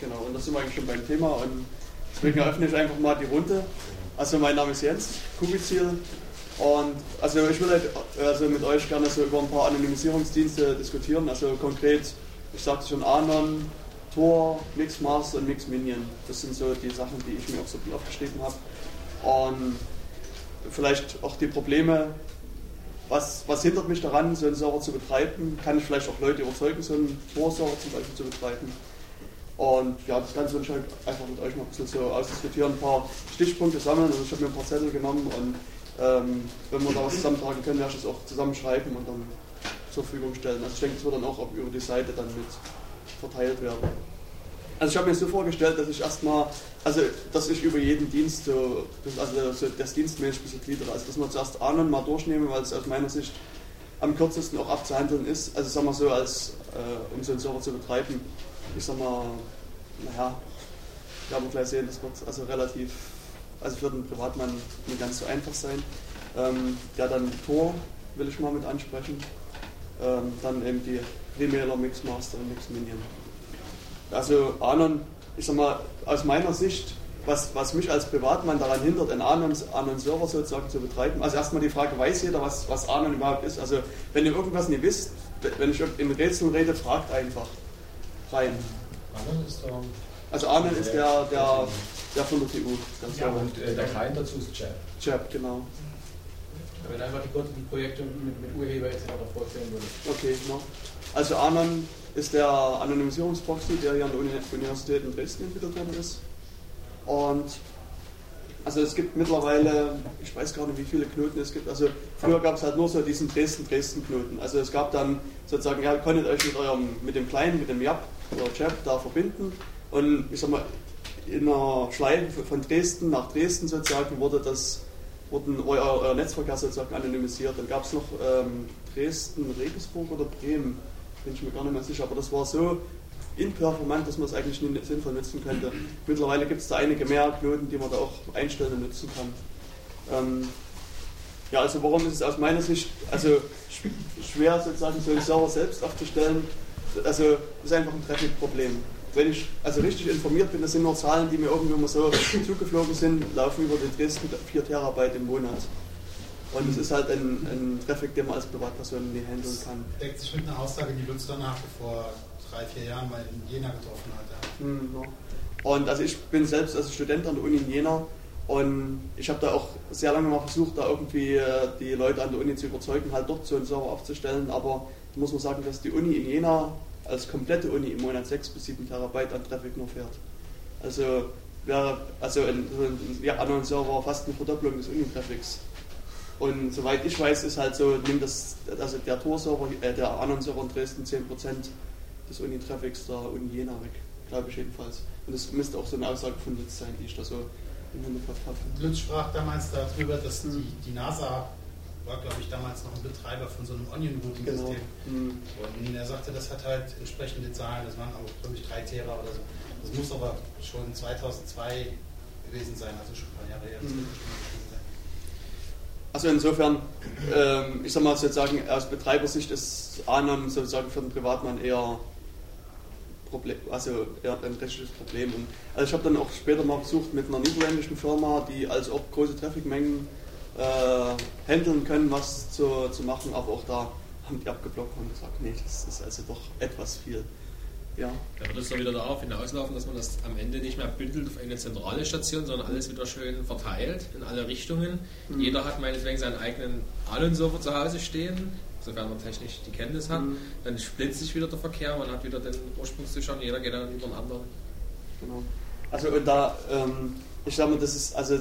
Genau, und das sind wir eigentlich schon beim Thema und deswegen eröffne ich einfach mal die Runde. Also mein Name ist Jens, Kubizil und also ich will halt also mit euch gerne so über ein paar Anonymisierungsdienste diskutieren, also konkret, ich sagte schon Anon, Tor, Mixmaster und Mixminion. Das sind so die Sachen, die ich mir auch so aufgeschrieben habe. Und vielleicht auch die Probleme, was, was hindert mich daran, so einen Server zu betreiben? Kann ich vielleicht auch Leute überzeugen, so einen Tor-Server zum Beispiel zu betreiben? Und ja, das Ganze will ich halt einfach mit euch mal ein bisschen so ausdiskutieren, ein paar Stichpunkte sammeln. Also ich habe mir ein paar Zettel genommen und ähm, wenn wir da was zusammentragen können, werde ich das auch zusammenschreiben und dann zur Verfügung stellen. Also ich denke, das wird dann auch über die Seite dann mit verteilt werden. Also ich habe mir so vorgestellt, dass ich erstmal, also dass ich über jeden Dienst so, also so das Dienstmensch ein bisschen gliedere. Also dass man zuerst Anon mal durchnehmen, weil es aus meiner Sicht am kürzesten auch abzuhandeln ist. Also sagen wir so, als äh, um so einen Server zu betreiben. Ich sag mal, naja, wir gleich sehen, das wird also relativ, also für den Privatmann nicht ganz so einfach sein. Ähm, ja, dann Tor will ich mal mit ansprechen. Ähm, dann eben die Remailer Mixmaster und Mixminion. Also Anon, ich sag mal, aus meiner Sicht, was, was mich als Privatmann daran hindert, einen Anon-Server sozusagen zu betreiben, also erstmal die Frage, weiß jeder, was, was Anon überhaupt ist? Also wenn ihr irgendwas nicht wisst, wenn ich in Rätseln rede, fragt einfach rein. Also Anon ist der, der, der von der TU. ja, und äh, der Client dazu ist Jab. Jab, genau. Wenn einfach die kurzen Projekte mit, mit Urheber etc. vorzählen würde. Okay, no. Also Anon ist der Anonymisierungsproxy, der hier an der Universität in Dresden entwickelt worden ist. Und also es gibt mittlerweile, ich weiß gar nicht, wie viele Knoten es gibt. Also früher gab es halt nur so diesen Dresden-Dresden-Knoten. Also es gab dann sozusagen, ihr konntet euch mit eurem, mit dem Kleinen, mit dem Jab oder Jab da verbinden. Und ich sag mal, in einer Schleife von Dresden nach Dresden sozusagen wurde das, wurden euer, euer Netzverkehr sozusagen anonymisiert. Dann gab es noch ähm, Dresden, Regensburg oder Bremen bin ich mir gar nicht mehr sicher, aber das war so imperformant, dass man es eigentlich nicht sinnvoll nutzen könnte. Mittlerweile gibt es da einige mehr Knoten, die man da auch einstellen und nutzen kann. Ähm, ja, also warum ist es aus meiner Sicht also schwer sozusagen so einen Server selbst aufzustellen? Also das ist einfach ein Traffic-Problem. Wenn ich also richtig informiert bin, das sind nur Zahlen, die mir irgendwie mal so zugeflogen sind, laufen über die Dresden 4 Terabyte im Monat. Und es ist halt ein, ein Traffic, den man als Privatperson nicht handeln kann. Deckt sich mit einer Aussage, die Lutz danach vor drei, vier Jahren mal in Jena getroffen hat. Ja. Hm. Und also ich bin selbst als Student an der Uni in Jena und ich habe da auch sehr lange mal versucht, da irgendwie äh, die Leute an der Uni zu überzeugen, halt dort so einen Server aufzustellen. Aber da muss man sagen, dass die Uni in Jena als komplette Uni im Monat 6 bis 7 Terabyte an Traffic nur fährt. Also wäre also ein, ein ja, anderen Server fast eine Verdopplung des Uni-Traffics. Und soweit ich weiß, ist halt so, nimmt das, also der Tor-Server, äh, der anderen Server in Dresden 10% des Uni-Traffics der Uni Jena weg, glaube ich jedenfalls. Und das müsste auch so eine Aussage von Lutz sein, die ich da so im Hinterkopf habe. Lutz sprach damals darüber, dass die, die NASA war, glaube ich, damals noch ein Betreiber von so einem Onion-Routing-System. Genau. Mhm. Und er sagte, das hat halt entsprechende Zahlen, das waren aber, glaube ich, 3 Tera oder so. Das muss aber schon 2002 gewesen sein, also schon ein paar Jahre her. Mhm. Also insofern, ähm, ich sag mal sozusagen aus Betreibersicht ist Anon sozusagen für den Privatmann eher Problem, also eher ein richtiges Problem. Und also ich habe dann auch später mal versucht mit einer niederländischen Firma, die also auch große Trafficmengen äh, handeln können, was zu, zu machen, aber auch da haben die abgeblockt und gesagt, nee, das ist also doch etwas viel. Ja. Da wird es doch wieder darauf hinauslaufen, dass man das am Ende nicht mehr bündelt auf eine zentrale Station, sondern alles wieder schön verteilt in alle Richtungen. Mhm. Jeder hat meinetwegen seinen eigenen Allen-Server zu Hause stehen, sofern man technisch die Kenntnis hat. Mhm. Dann splittet sich wieder der Verkehr, man hat wieder den Ursprungszustand, jeder geht dann über den anderen. Genau. Also und da, ähm, ich sage mal, das ist also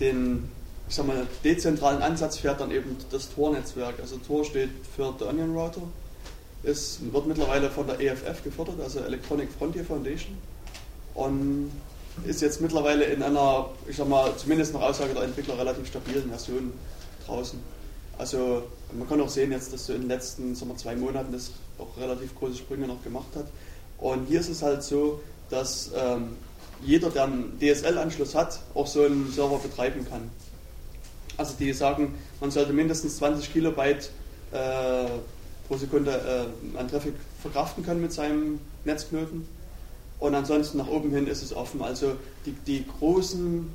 den ich sag mal, dezentralen Ansatz fährt dann eben das Tor-Netzwerk. Also Tor steht für der Onion Router ist, wird mittlerweile von der EFF gefördert, also Electronic Frontier Foundation. Und ist jetzt mittlerweile in einer, ich sag mal, zumindest nach Aussage der Entwickler relativ stabilen Version draußen. Also man kann auch sehen jetzt, dass so in den letzten wir, zwei Monaten das auch relativ große Sprünge noch gemacht hat. Und hier ist es halt so, dass ähm, jeder, der einen DSL-Anschluss hat, auch so einen Server betreiben kann. Also die sagen, man sollte mindestens 20 Kilobyte äh, pro Sekunde äh, an Traffic verkraften können mit seinem Netzknoten. und ansonsten nach oben hin ist es offen. Also die, die großen,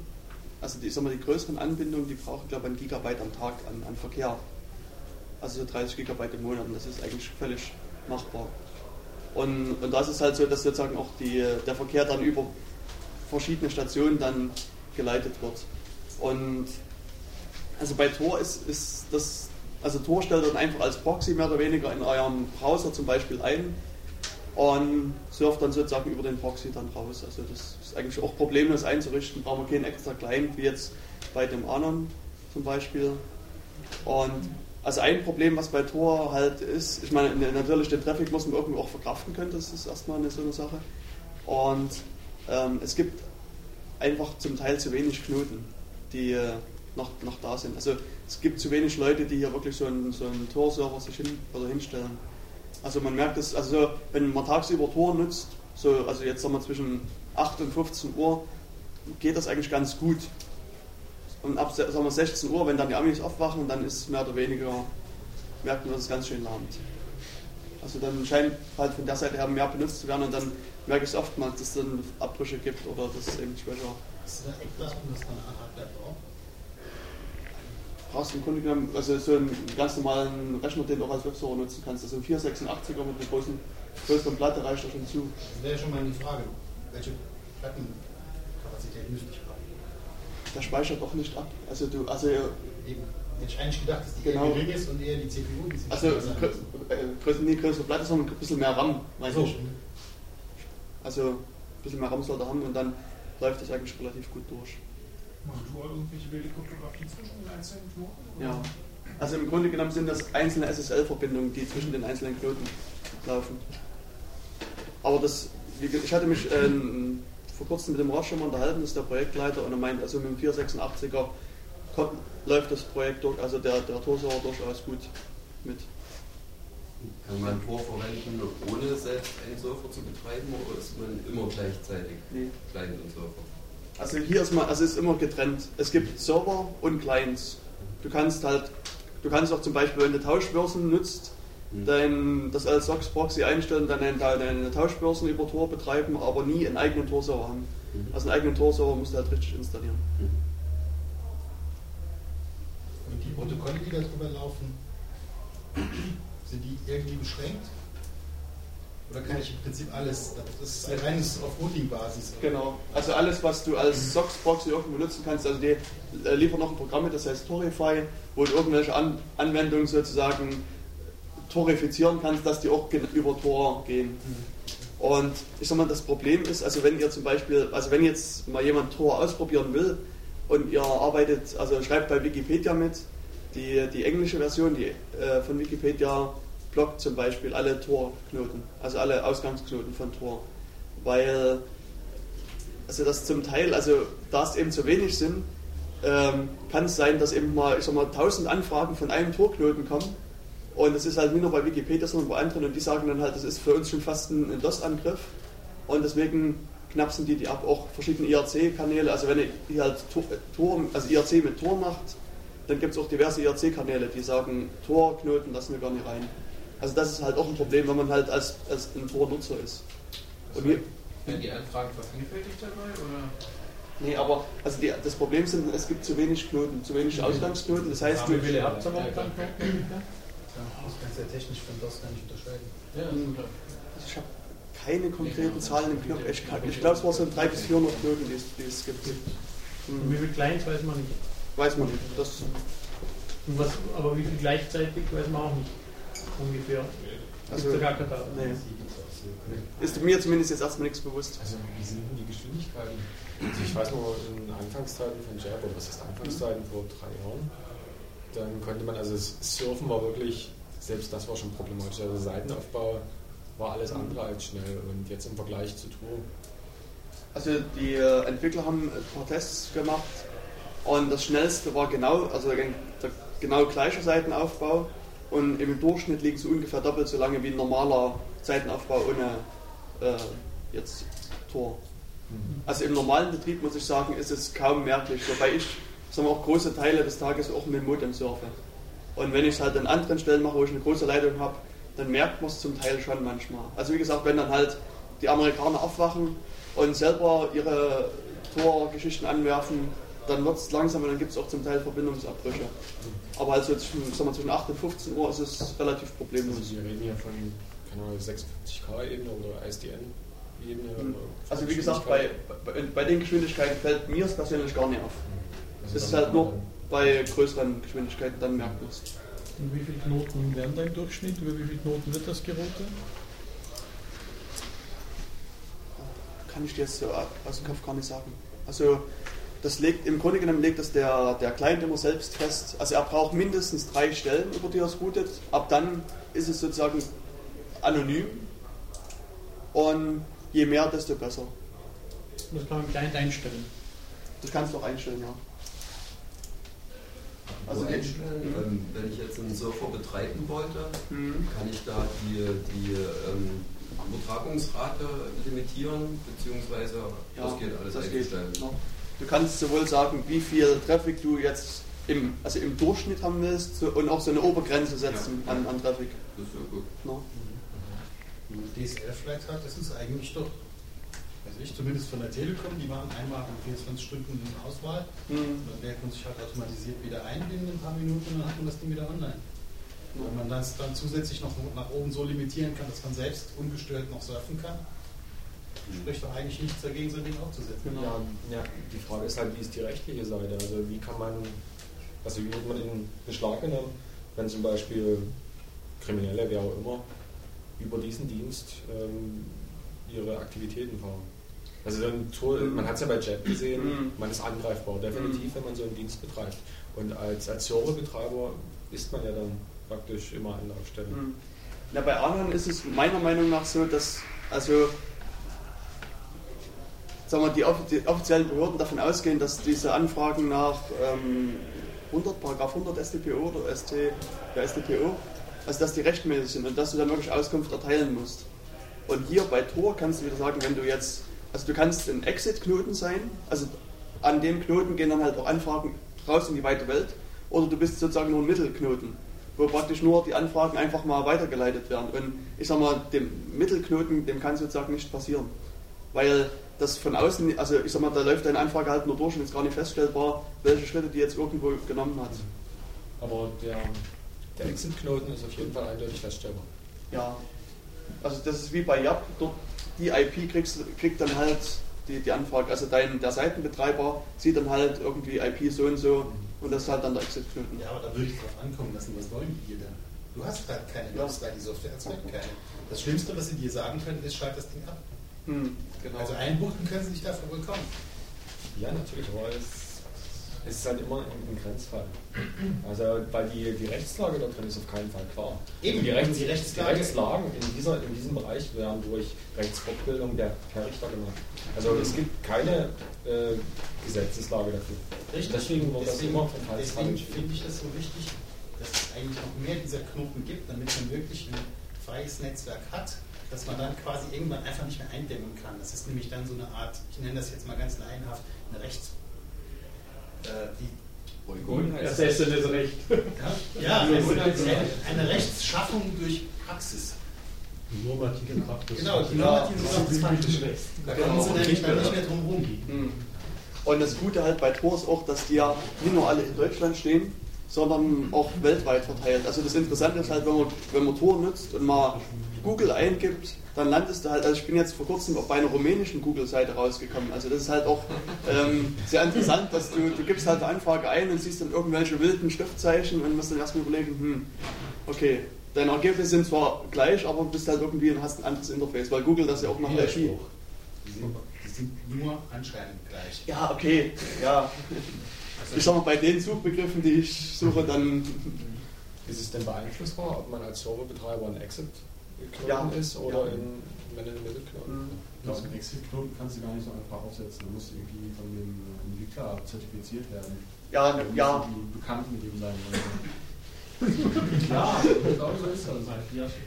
also die, ich sag mal, die größeren Anbindungen, die brauchen, glaube ich, ein Gigabyte am Tag an, an Verkehr. Also so 30 Gigabyte im Monat und das ist eigentlich völlig machbar. Und, und das ist halt so, dass sozusagen auch die, der Verkehr dann über verschiedene Stationen dann geleitet wird. Und also bei Tor ist, ist das, also Tor stellt dann einfach als Proxy mehr oder weniger in eurem Browser zum Beispiel ein und surft dann sozusagen über den Proxy dann raus. Also das ist eigentlich auch problemlos einzurichten, brauchen wir keinen extra Client wie jetzt bei dem Anon zum Beispiel. Und also ein Problem, was bei Tor halt ist, ich meine, natürlich den Traffic muss man irgendwie auch verkraften können, das ist erstmal eine so eine Sache. Und ähm, es gibt einfach zum Teil zu wenig Knoten, die äh, noch, noch da sind. Also es gibt zu wenig Leute, die hier wirklich so einen, so einen Tor-Server sich hin, oder hinstellen. Also man merkt es, also so, wenn man tagsüber Tor nutzt, so, also jetzt sagen wir zwischen 8 und 15 Uhr, geht das eigentlich ganz gut. Und ab sagen wir 16 Uhr, wenn dann die Amis aufwachen, dann ist mehr oder weniger, merkt man, dass es ganz schön lahmt. Also dann scheint halt von der Seite her mehr benutzt zu werden und dann merke ich es oftmals, dass es dann Abbrüche gibt oder dass es eben schwächer. Ist das echt was, um das dann an Hardware braucht? brauchst im Grunde genommen also so einen ganz normalen Rechner, den du auch als Webserver nutzen kannst. Also ein 486er mit einer großen, größeren Platte reicht da schon zu. Das wäre schon mal die Frage, welche Plattenkapazität müsste ich brauchen? Der speichert doch nicht ab. Also du, also Eben. Hätte ich eigentlich gedacht, dass die Genau. gering ist und eher die CPU ein bisschen also äh, größer, nee, größere Platte, sondern ein bisschen mehr RAM, meine So. ich. Also ein bisschen mehr RAM soll er haben und dann läuft das eigentlich relativ gut durch. Machst du irgendwelche wilde Kryptographie zwischen den einzelnen Knoten? Ja. Also im Grunde genommen sind das einzelne SSL-Verbindungen, die zwischen den einzelnen Knoten laufen. Aber das, ich hatte mich ähm, vor kurzem mit dem mal unterhalten, das ist der Projektleiter, und er meint, also mit dem 486er kommt, läuft das Projekt durch, also der, der Tor-Server durchaus gut mit. Kann man Tor verwenden, ohne selbst einen Surfer zu betreiben oder ist man immer gleichzeitig Nee. Client und Surfer? Also hier ist mal, also es ist immer getrennt. Es gibt Server und Clients. Du kannst halt, du kannst auch zum Beispiel, wenn du Tauschbörsen nutzt. Dein, das als SOX Proxy einstellen, dann deine, deine Tauschbörsen über Tor betreiben, aber nie einen eigenen Tor-Server haben. Mhm. Also einen eigenen Tor-Server musst du halt richtig installieren. Und die Protokolle, die da drüber laufen, sind die irgendwie beschränkt? Oder kann ich im Prinzip alles, das ist ein reines auf Routing-Basis? Genau. Also alles, was du als SOX Proxy irgendwo benutzen kannst, also die äh, liefern noch ein Programm mit, das heißt Torify, wo du irgendwelche An Anwendungen sozusagen torifizieren kannst, dass die auch über Tor gehen. Und ich sag mal, das Problem ist, also wenn ihr zum Beispiel, also wenn jetzt mal jemand Tor ausprobieren will und ihr arbeitet, also schreibt bei Wikipedia mit, die, die englische Version die, äh, von Wikipedia blockt zum Beispiel alle Tor-Knoten, also alle Ausgangsknoten von Tor. Weil, also das zum Teil, also da es eben zu wenig sind, ähm, kann es sein, dass eben mal, ich sag mal, 1000 Anfragen von einem Torknoten kommen. Und das ist halt nicht nur bei Wikipedia, sondern bei anderen. Und die sagen dann halt, das ist für uns schon fast ein DOS-Angriff. Und deswegen knapsen die die ab. Auch verschiedene IRC-Kanäle. Also wenn ihr halt Tor, Tor, also IRC mit Tor macht, dann gibt es auch diverse IRC-Kanäle, die sagen, Tor-Knoten lassen wir gar nicht rein. Also das ist halt auch ein Problem, wenn man halt als, als ein Tor-Nutzer ist. Und hier, Werden die Anfragen vervielfältigt dabei? Oder? nee, aber also die, das Problem sind, es gibt zu wenig Knoten, zu wenig Ausgangsknoten. Das heißt, du, Das kannst du ja technisch von DOS gar nicht unterscheiden. Ja, ich habe keine konkreten Zahlen im Knopf. Ich, ich glaube, es waren so 300 bis 400 Knoten, die es, die es gibt. Und wie Hm, viel Clients weiß man nicht. weiß man nicht. Das, Und was, aber wie viel gleichzeitig weiß man auch nicht. Ungefähr. Also, Gibt es gar keine Daten. nee. Ist mir zumindest jetzt erstmal nichts bewusst. Also wie sind denn die Geschwindigkeiten? Also ich weiß noch in Anfangszeiten von Jabber, was ist Anfangszeiten vor drei Jahren? Dann konnte man, also das Surfen war wirklich, selbst das war schon problematisch. Also Seitenaufbau war alles andere als schnell und jetzt im Vergleich zu Tour. Also die äh, Entwickler haben ein paar Tests gemacht und das schnellste war genau, also der genau gleiche Seitenaufbau und im Durchschnitt liegt es ungefähr doppelt so lange wie ein normaler Seitenaufbau ohne äh, jetzt Tor. Also im normalen Betrieb muss ich sagen, ist es kaum merklich, wobei ich sagen wir, auch große Teile des Tages auch mit dem Modem surfe. Und wenn ich es halt an anderen Stellen mache, wo ich eine große Leitung habe, dann merkt man es zum Teil schon manchmal. Also wie gesagt, wenn dann halt die Amerikaner aufwachen und selber ihre Torgeschichten anwerfen, dann wird es langsam und dann gibt es auch zum Teil Verbindungsabbrüche. Aber also zwischen, sagen wir, zwischen 8 und 15 Uhr ist es relativ problemlos. Also wir reden hier von keine Ahnung, 56K-Ebene oder ISDN-Ebene. Mhm. Also wie gesagt, bei, bei, bei, den Geschwindigkeiten fällt mir es persönlich gar nicht auf. Es ist halt nur bei größeren Geschwindigkeiten, dann merkt man es. Und wie viele Knoten werden da im Durchschnitt? Über wie viele Knoten wird das geroutet? Kann ich dir jetzt so aus dem Kopf gar nicht sagen. Also das legt im Grunde genommen legt das der, der Client immer selbst fest. Also er braucht mindestens drei Stellen, über die er es routet. Ab dann ist es sozusagen anonym. Und je mehr, desto besser. Das kann man Client einstellen. Das kannst du auch einstellen, ja. Also einstellen, ähm, wenn ich jetzt einen Surfer betreiben wollte, mhm. kann ich da die, die ähm, Übertragungsrate limitieren, beziehungsweise ja, das geht alles das. Geht, ja. Du kannst sowohl sagen, wie viel Traffic du jetzt im, also im Durchschnitt haben willst und auch so eine Obergrenze setzen ja. an, an Traffic. Das ist ja gut. No. DSL-Flat hat, das ist eigentlich doch also ich zumindest von der Telekom, die waren einmal in 24 Stunden in Auswahl. Mhm. Dann wählt man sich halt automatisiert wieder ein in ein paar Minuten und dann hat man das Ding wieder online. Mhm. Wenn man das dann zusätzlich noch nach oben so limitieren kann, dass man selbst ungestört noch surfen kann, spricht doch eigentlich nichts dagegen, so ein Ding aufzusetzen. Genau. Ja, ja, die Frage ist halt, wie ist die rechtliche Seite? Also wie kann man, also wie wird man in Beschlag genommen, wenn zum Beispiel Kriminelle, wer auch immer, über diesen Dienst ähm, ihre Aktivitäten fahren? Also ein Tool, man hat es ja bei Jet gesehen, mhm. man ist angreifbar, definitiv, mhm. wenn man so einen Dienst betreibt. Und als, als Serverbetreiber ist man ja dann praktisch immer Anlaufstelle. Mhm. Na, bei anderen ist es meiner Meinung nach so, dass also sagen wir, die, die offiziellen Behörden davon ausgehen, dass diese Anfragen nach ähm, 100, Paragraph 100 StPO oder ST, ja, StPO, also dass die rechtmäßig sind und dass du dann wirklich Auskunft erteilen musst. Und hier bei Tor kannst du wieder sagen, wenn du jetzt also du kannst ein Exit-Knoten sein, also an dem Knoten gehen dann halt auch Anfragen raus in die weite Welt, oder du bist sozusagen nur ein Mittelknoten, wo praktisch nur die Anfragen einfach mal weitergeleitet werden. Und ich sag mal, dem Mittelknoten, dem kann sozusagen nicht passieren. Weil das von außen, also ich sag mal, da läuft deine Anfrage halt nur durch und ist gar nicht feststellbar, welche Schritte die jetzt irgendwo genommen hat. Aber der, der Exit-Knoten ist auf jeden Fall eindeutig feststellbar. Ja, also das ist wie bei YAP, dort die IP kriegst, kriegt dann halt die, die Anfrage, also dein, der Seitenbetreiber sieht dann halt irgendwie IP so und so und das ist halt dann der Exit-Knoten. Ja, aber da würde ich drauf ankommen lassen, was wollen die denn? Du hast halt keine Logs, weil die Software erzeugt keine. Das Schlimmste, was sie dir sagen können, ist, schalt das Ding ab. Hm, genau. Also einbuchten können sie sich dafür bekommen. Ja, natürlich, aber es es ist halt immer ein, Grenzfall. Also, weil die, die Rechtslage da drin ist auf keinen Fall klar. Eben, die, Rechts, die, Rechtslage. die Rechtslagen in, dieser, in diesem Bereich werden durch Rechtsfortbildung der, der Richter gemacht. Also, es gibt keine äh, Gesetzeslage dafür. Richtig. Deswegen wird das immer von Fall Deswegen finde ich das so wichtig, dass es eigentlich noch mehr dieser Knoten gibt, damit man wirklich ein freies Netzwerk hat, dass man dann quasi irgendwann einfach nicht mehr eindämmen kann. Das ist nämlich dann so eine Art, ich nenne das jetzt mal ganz laienhaft, eine Rechts äh, die heißt das. ist Recht. Ja, ja eine Rechtsschaffung durch Praxis. Normative Praxis. Genau, die normative Praxis. Da kommen sie nämlich dann nicht mehr drum rum. Hm. Und das Gute halt bei Tor ist auch, dass die ja nicht nur alle in Deutschland stehen, sondern auch weltweit verteilt. Also das Interessante ist halt, wenn man, wenn man Tor nutzt und mal Google eingibt, dann landest du halt, also ich bin jetzt vor kurzem bei einer rumänischen Google-Seite rausgekommen. Also das ist halt auch ähm, sehr interessant, dass du, du gibst halt eine Anfrage ein und siehst dann irgendwelche wilden Schriftzeichen und musst dann erstmal überlegen, hm, okay, deine Ergebnisse sind zwar gleich, aber du bist halt irgendwie und hast ein anderes Interface, weil Google das ja auch nach IP. Die sind, die sind nur anscheinend gleich. Ja, okay, ja. Ich sag mal, bei den Suchbegriffen, die ich suche, dann. Ist es denn beeinflussbar, ob man als Serverbetreiber ein Exit Knoten ja. ist oder ja. in, wenn in Mittelknoten. Mhm. Ja, einen Exit-Knoten kannst du gar nicht so einfach aufsetzen. Du musst irgendwie von dem Entwickler zertifiziert werden. Ja, ne, ja. Die bekannt mit ihm sein. ja, genau so ist das.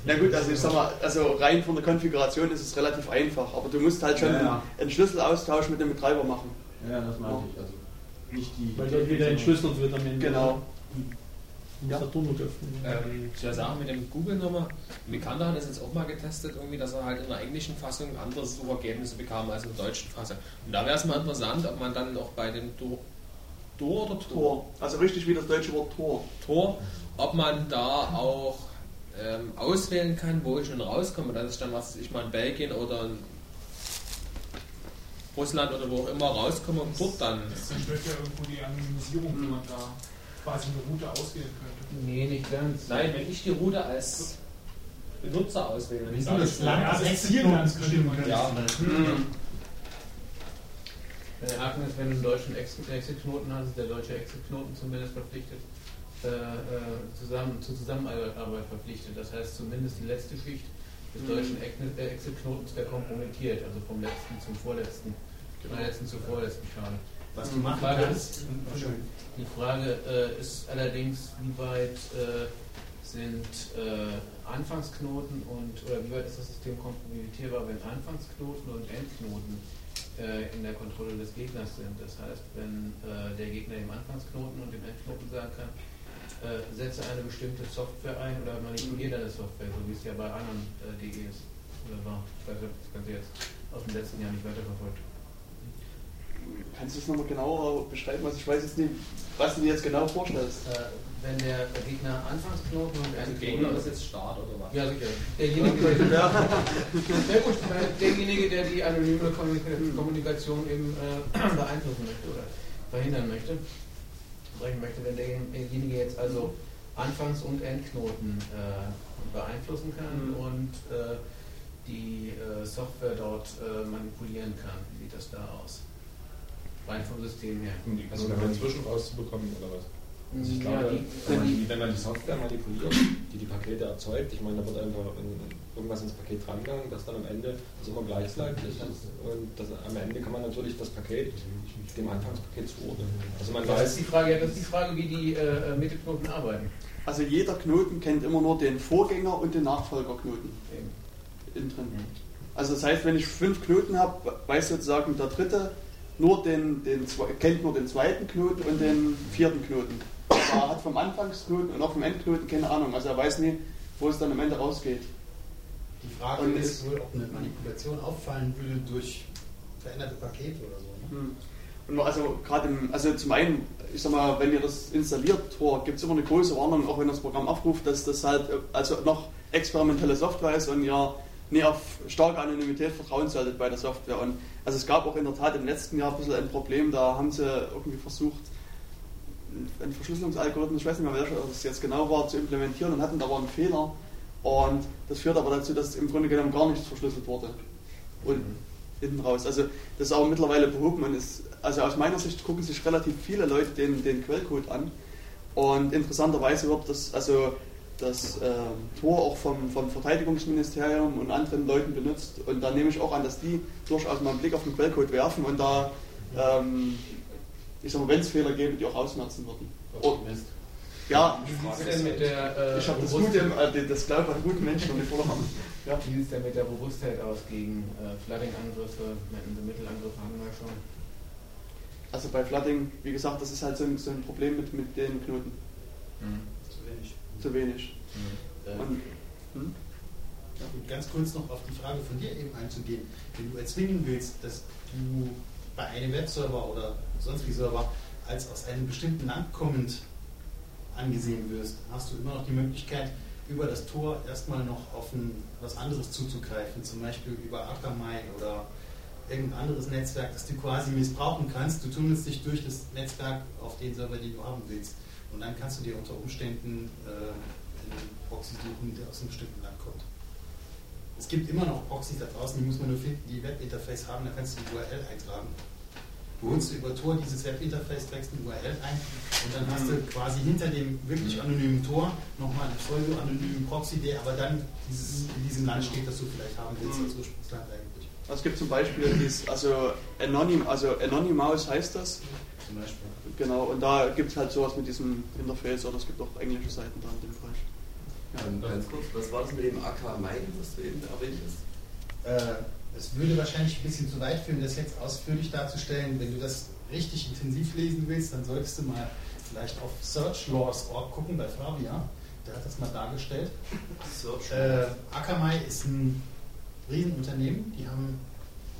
Na gut, also ich sag mal, also rein von der Konfiguration ist es relativ einfach, aber du musst halt schon ja, ja. einen Schlüsselaustausch mit dem Betreiber machen. Ja, das meinte ja. ich. Also nicht die. Weil dort wieder entschlüsselt wird am Ende. Genau. Musst Ja. Ähm, zu der Sache mit dem Google-Nummer. Vikander hat das jetzt auch mal getestet, irgendwie, dass er halt in der englischen Fassung andere Suchergebnisse bekam als in der deutschen Fassung. Und da wäre es mal interessant, ob man dann auch bei dem Tor, Tor oder Tor, Tor. Also richtig wie das deutsche Wort Tor. Tor ob man da auch ähm, auswählen kann, wo ich schon rauskomme, dass ich dann, was ich mal in Belgien oder in Russland oder wo auch immer rauskomme und dort dann. Das zerstört ja irgendwo die Anonymisierung, wenn man da quasi eine Route auswählen könnte. Nee, nicht ganz. Nein, wenn ich die Route als Benutzer auswähle, Wenn sage ich das schon, Land Ja, das bestimmen könnte. Ja. Mhm. Der Haken ist, wenn du einen deutschen Exit- Exit-Knoten hast, ist der deutsche Exit-Knoten zumindest verpflichtet, äh, äh, zusammen, zur Zusammenarbeit verpflichtet. Das heißt, zumindest die letzte Schicht des deutschen äh, Exit-Knotens wäre kompromittiert, also vom letzten zum vorletzten, der letzten zur vorletzten Schale. Was du machen Frage kannst. Entschuldigung. Die Frage äh, ist allerdings, wie weit äh, sind äh, Anfangsknoten und oder wie weit ist das System kompromittierbar, wenn Anfangsknoten und Endknoten äh, in der Kontrolle des Gegners sind. Das heißt, wenn äh, der Gegner dem Anfangsknoten und dem Endknoten sagen kann, äh, setze eine bestimmte Software ein oder manipuliere deine Software, so wie es ja bei anderen äh, DEs oder war. Ich weiß nicht, ob das Ganze jetzt aus dem letzten Jahr nicht weiterverfolgt. Kannst du es nochmal genauer beschreiben? Also ich weiß jetzt nicht, was du dir jetzt genau vorstellst. Äh, wenn der Gegner Anfangsknoten und Also Gegner ist jetzt Start oder was? Ja, sicher. Derjenige, der, gut, weil derjenige, der die anonyme Kommunika- Kommunikation eben äh, beeinflussen möchte oder verhindern möchte, brechen möchte, wenn derjenige jetzt also Anfangs- und Endknoten äh, beeinflussen kann Mhm. und äh, die äh, Software dort äh, manipulieren kann. Wie sieht das da aus? Rein vom System her. Um die Also, Knoten dazwischen rauszubekommen oder was? Also ich ja, glaube, die, wenn, man die, wenn man die Software manipuliert, die die Pakete erzeugt, ich meine, da wird einfach in- irgendwas ins Paket drangegangen, dass dann am Ende das immer gleich bleibt. Und das, am Ende kann man natürlich das Paket dem Anfangspaket zuordnen. Also man das ist weiß, die Frage, ja, das ist die Frage, wie die äh, Mittelknoten arbeiten. Also jeder Knoten kennt immer nur den Vorgänger und den Nachfolgerknoten innen drin. Also das heißt, wenn ich fünf Knoten habe, weiß sozusagen der dritte nur den, den kennt nur den zweiten Knoten und den vierten Knoten. Er hat vom Anfangsknoten und auch vom Endknoten keine Ahnung. Also er weiß nie, wo es dann am Ende rausgeht. Die Frage Und ist wohl, ob eine Manipulation auffallen würde durch veränderte Pakete oder so. Ne? Hm. Und also gerade also zum einen, ich sag mal, wenn ihr das installiert, gibt es immer eine große Warnung, auch wenn das Programm abruft, dass das halt äh, also noch experimentelle Software ist und ihr nie auf starke Anonymität vertrauen solltet bei der Software. Und also es gab auch in der Tat im letzten Jahr ein bisschen ein Problem, da haben sie irgendwie versucht, einen Verschlüsselungsalgorithmus, ich weiß nicht mehr, welcher das jetzt genau war, zu implementieren und hatten da aber einen Fehler. Und das führt aber dazu, dass im Grunde genommen gar nichts verschlüsselt wurde. Und hinten raus. Also das ist aber mittlerweile behoben und ist, also aus meiner Sicht gucken sich relativ viele Leute den, den Quellcode an. Und interessanterweise wird das, also das ähm, Tor auch vom, vom Verteidigungsministerium und anderen Leuten benutzt. Und da nehme ich auch an, dass die durchaus mal einen Blick auf den Quellcode werfen und da, ähm, ich sag mal, wenn es Fehler gäbe, die auch ausmerzen würden. Oh, ja, Wie sieht es denn mit der äh, ich habe das Gute, äh, das Glaube an guten Menschen und die verloren. Ja. Wie sieht es denn mit der Robustheit aus gegen äh, Flooding-Angriffe, Mittelangriffe haben wir schon? Also bei Flooding, wie gesagt, das ist halt so ein, so ein Problem mit, mit den Knoten. Zu wenig. Zu wenig. Äh, Und, hm? Ja, gut, ganz kurz noch auf die Frage von dir eben einzugehen. Wenn du erzwingen willst, dass du bei einem Webserver oder sonst wie Server als aus einem bestimmten Land kommend angesehen wirst, hast du immer noch die Möglichkeit, über das Tor erstmal noch auf ein, was anderes zuzugreifen, zum Beispiel über Akamai oder irgendein anderes Netzwerk, das du quasi missbrauchen kannst. Du tunnelst dich durch das Netzwerk auf den Server, den du haben willst. Und dann kannst du dir unter Umständen äh, einen Proxy suchen, der aus einem bestimmten Land kommt. Es gibt immer noch Proxys da draußen, die muss man nur finden, die Webinterface haben, da kannst du die URL eintragen. Du holst du über Tor dieses Webinterface, trägst eine URL ein und dann hast du quasi hinter dem wirklich anonymen Tor nochmal einen pseudo-anonymen Proxy, der aber dann dieses, in diesem Land steht, das du vielleicht haben willst als Ursprungsland eigentlich. Also es gibt zum Beispiel dieses, also Anonym, also Anonymous heißt das. Zum Beispiel. Genau, und da gibt es halt sowas mit diesem Interface oder es gibt auch englische Seiten da in dem Fall. Ähm, ganz kurz, was war das mit dem AK Main, was du eben erwähnt hast? Äh, es würde wahrscheinlich ein bisschen zu weit führen, das jetzt ausführlich darzustellen. Wenn du das richtig intensiv lesen willst, dann solltest du mal vielleicht auf searchlaws.org gucken bei Flavia. Der hat das mal dargestellt. Äh, Akamai ist ein Riesenunternehmen. Die haben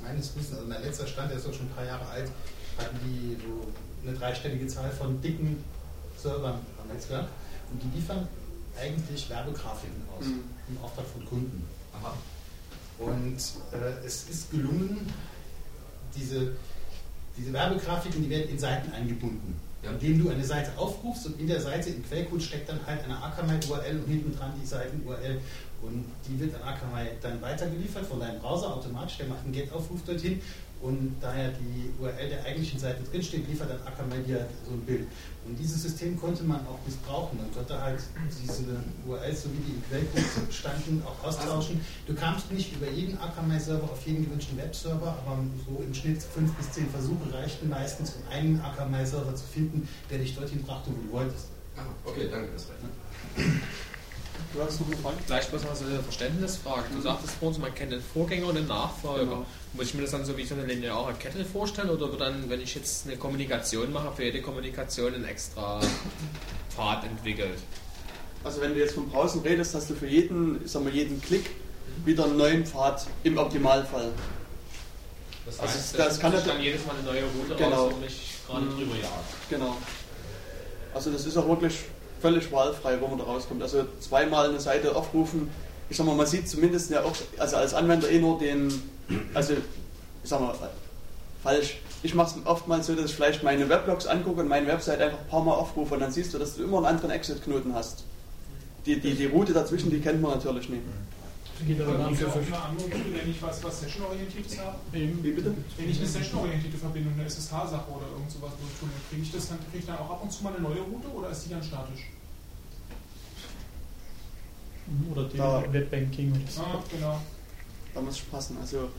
meines Wissens, also mein letzter Stand, der ist doch schon ein paar Jahre alt, hatten die so eine dreistellige Zahl von dicken Servern am Netzwerk. Und die liefern eigentlich Werbegrafiken aus mhm. im Auftrag von Kunden. Aha. Und äh, es ist gelungen, diese, diese Werbegrafiken, die werden in Seiten eingebunden. Ja. Indem du eine Seite aufrufst und in der Seite im Quellcode steckt dann halt eine Akamai-URL und hinten dran die Seiten-URL und die wird an Akamai dann weitergeliefert von deinem Browser automatisch, der macht einen Get-Aufruf dorthin und da ja die URL der eigentlichen Seite drinsteht, liefert dann Akamai dir so ein Bild. Und dieses System konnte man auch missbrauchen. Man konnte halt diese URLs, so wie die im Quellcode standen, auch austauschen. Du kamst nicht über jeden Akamai-Server auf jeden gewünschten Webserver, aber so im Schnitt fünf bis zehn Versuche reichten meistens, um einen Akamai-Server zu finden, der dich dorthin brachte, wo du wolltest. Ah, okay, danke, das reicht. Du hast noch eine Frage? Vielleicht bloß mal so eine Verständnisfrage. Du sagtest vorhin, man kennt den Vorgänger und den Nachfolger. Genau. Muss ich mir das dann so wie so eine lineare Kette vorstellen oder wird dann, wenn ich jetzt eine Kommunikation mache, für jede Kommunikation ein extra Pfad entwickelt? Also wenn du jetzt von draußen redest, hast du für jeden, sag mal, jeden Klick wieder einen neuen Pfad im Optimalfall. Das also heißt, also das, das kann dann jedes Mal eine neue Route genau. raus und mich gerade mhm. drüber jagen. Genau. Also das ist auch wirklich völlig wahlfrei, wo man da rauskommt. Also zweimal eine Seite aufrufen. Ich sag mal, man sieht zumindest ja auch, also als Anwender eh nur den, also ich sag mal, falsch. Ich mache es oftmals so, dass ich vielleicht meine Weblogs angucke und meine Website einfach ein paar Mal aufrufe und dann siehst du, dass du immer einen anderen Exit-Knoten hast. Die, die, die Route dazwischen, die kennt man natürlich nicht. Geht aber dann für eine andere Route, wenn ich was, was Session-orientiertes habe. Wie bitte? Wenn ich eine Session-orientierte Verbindung, eine SSH-Sache oder irgend sowas durchtun, kriege ich das dann, kriege ich dann auch ab und zu mal eine neue Route oder ist die dann statisch? Oder die da, Webbanking oder so. Ah, genau. Da muss es passen. Also,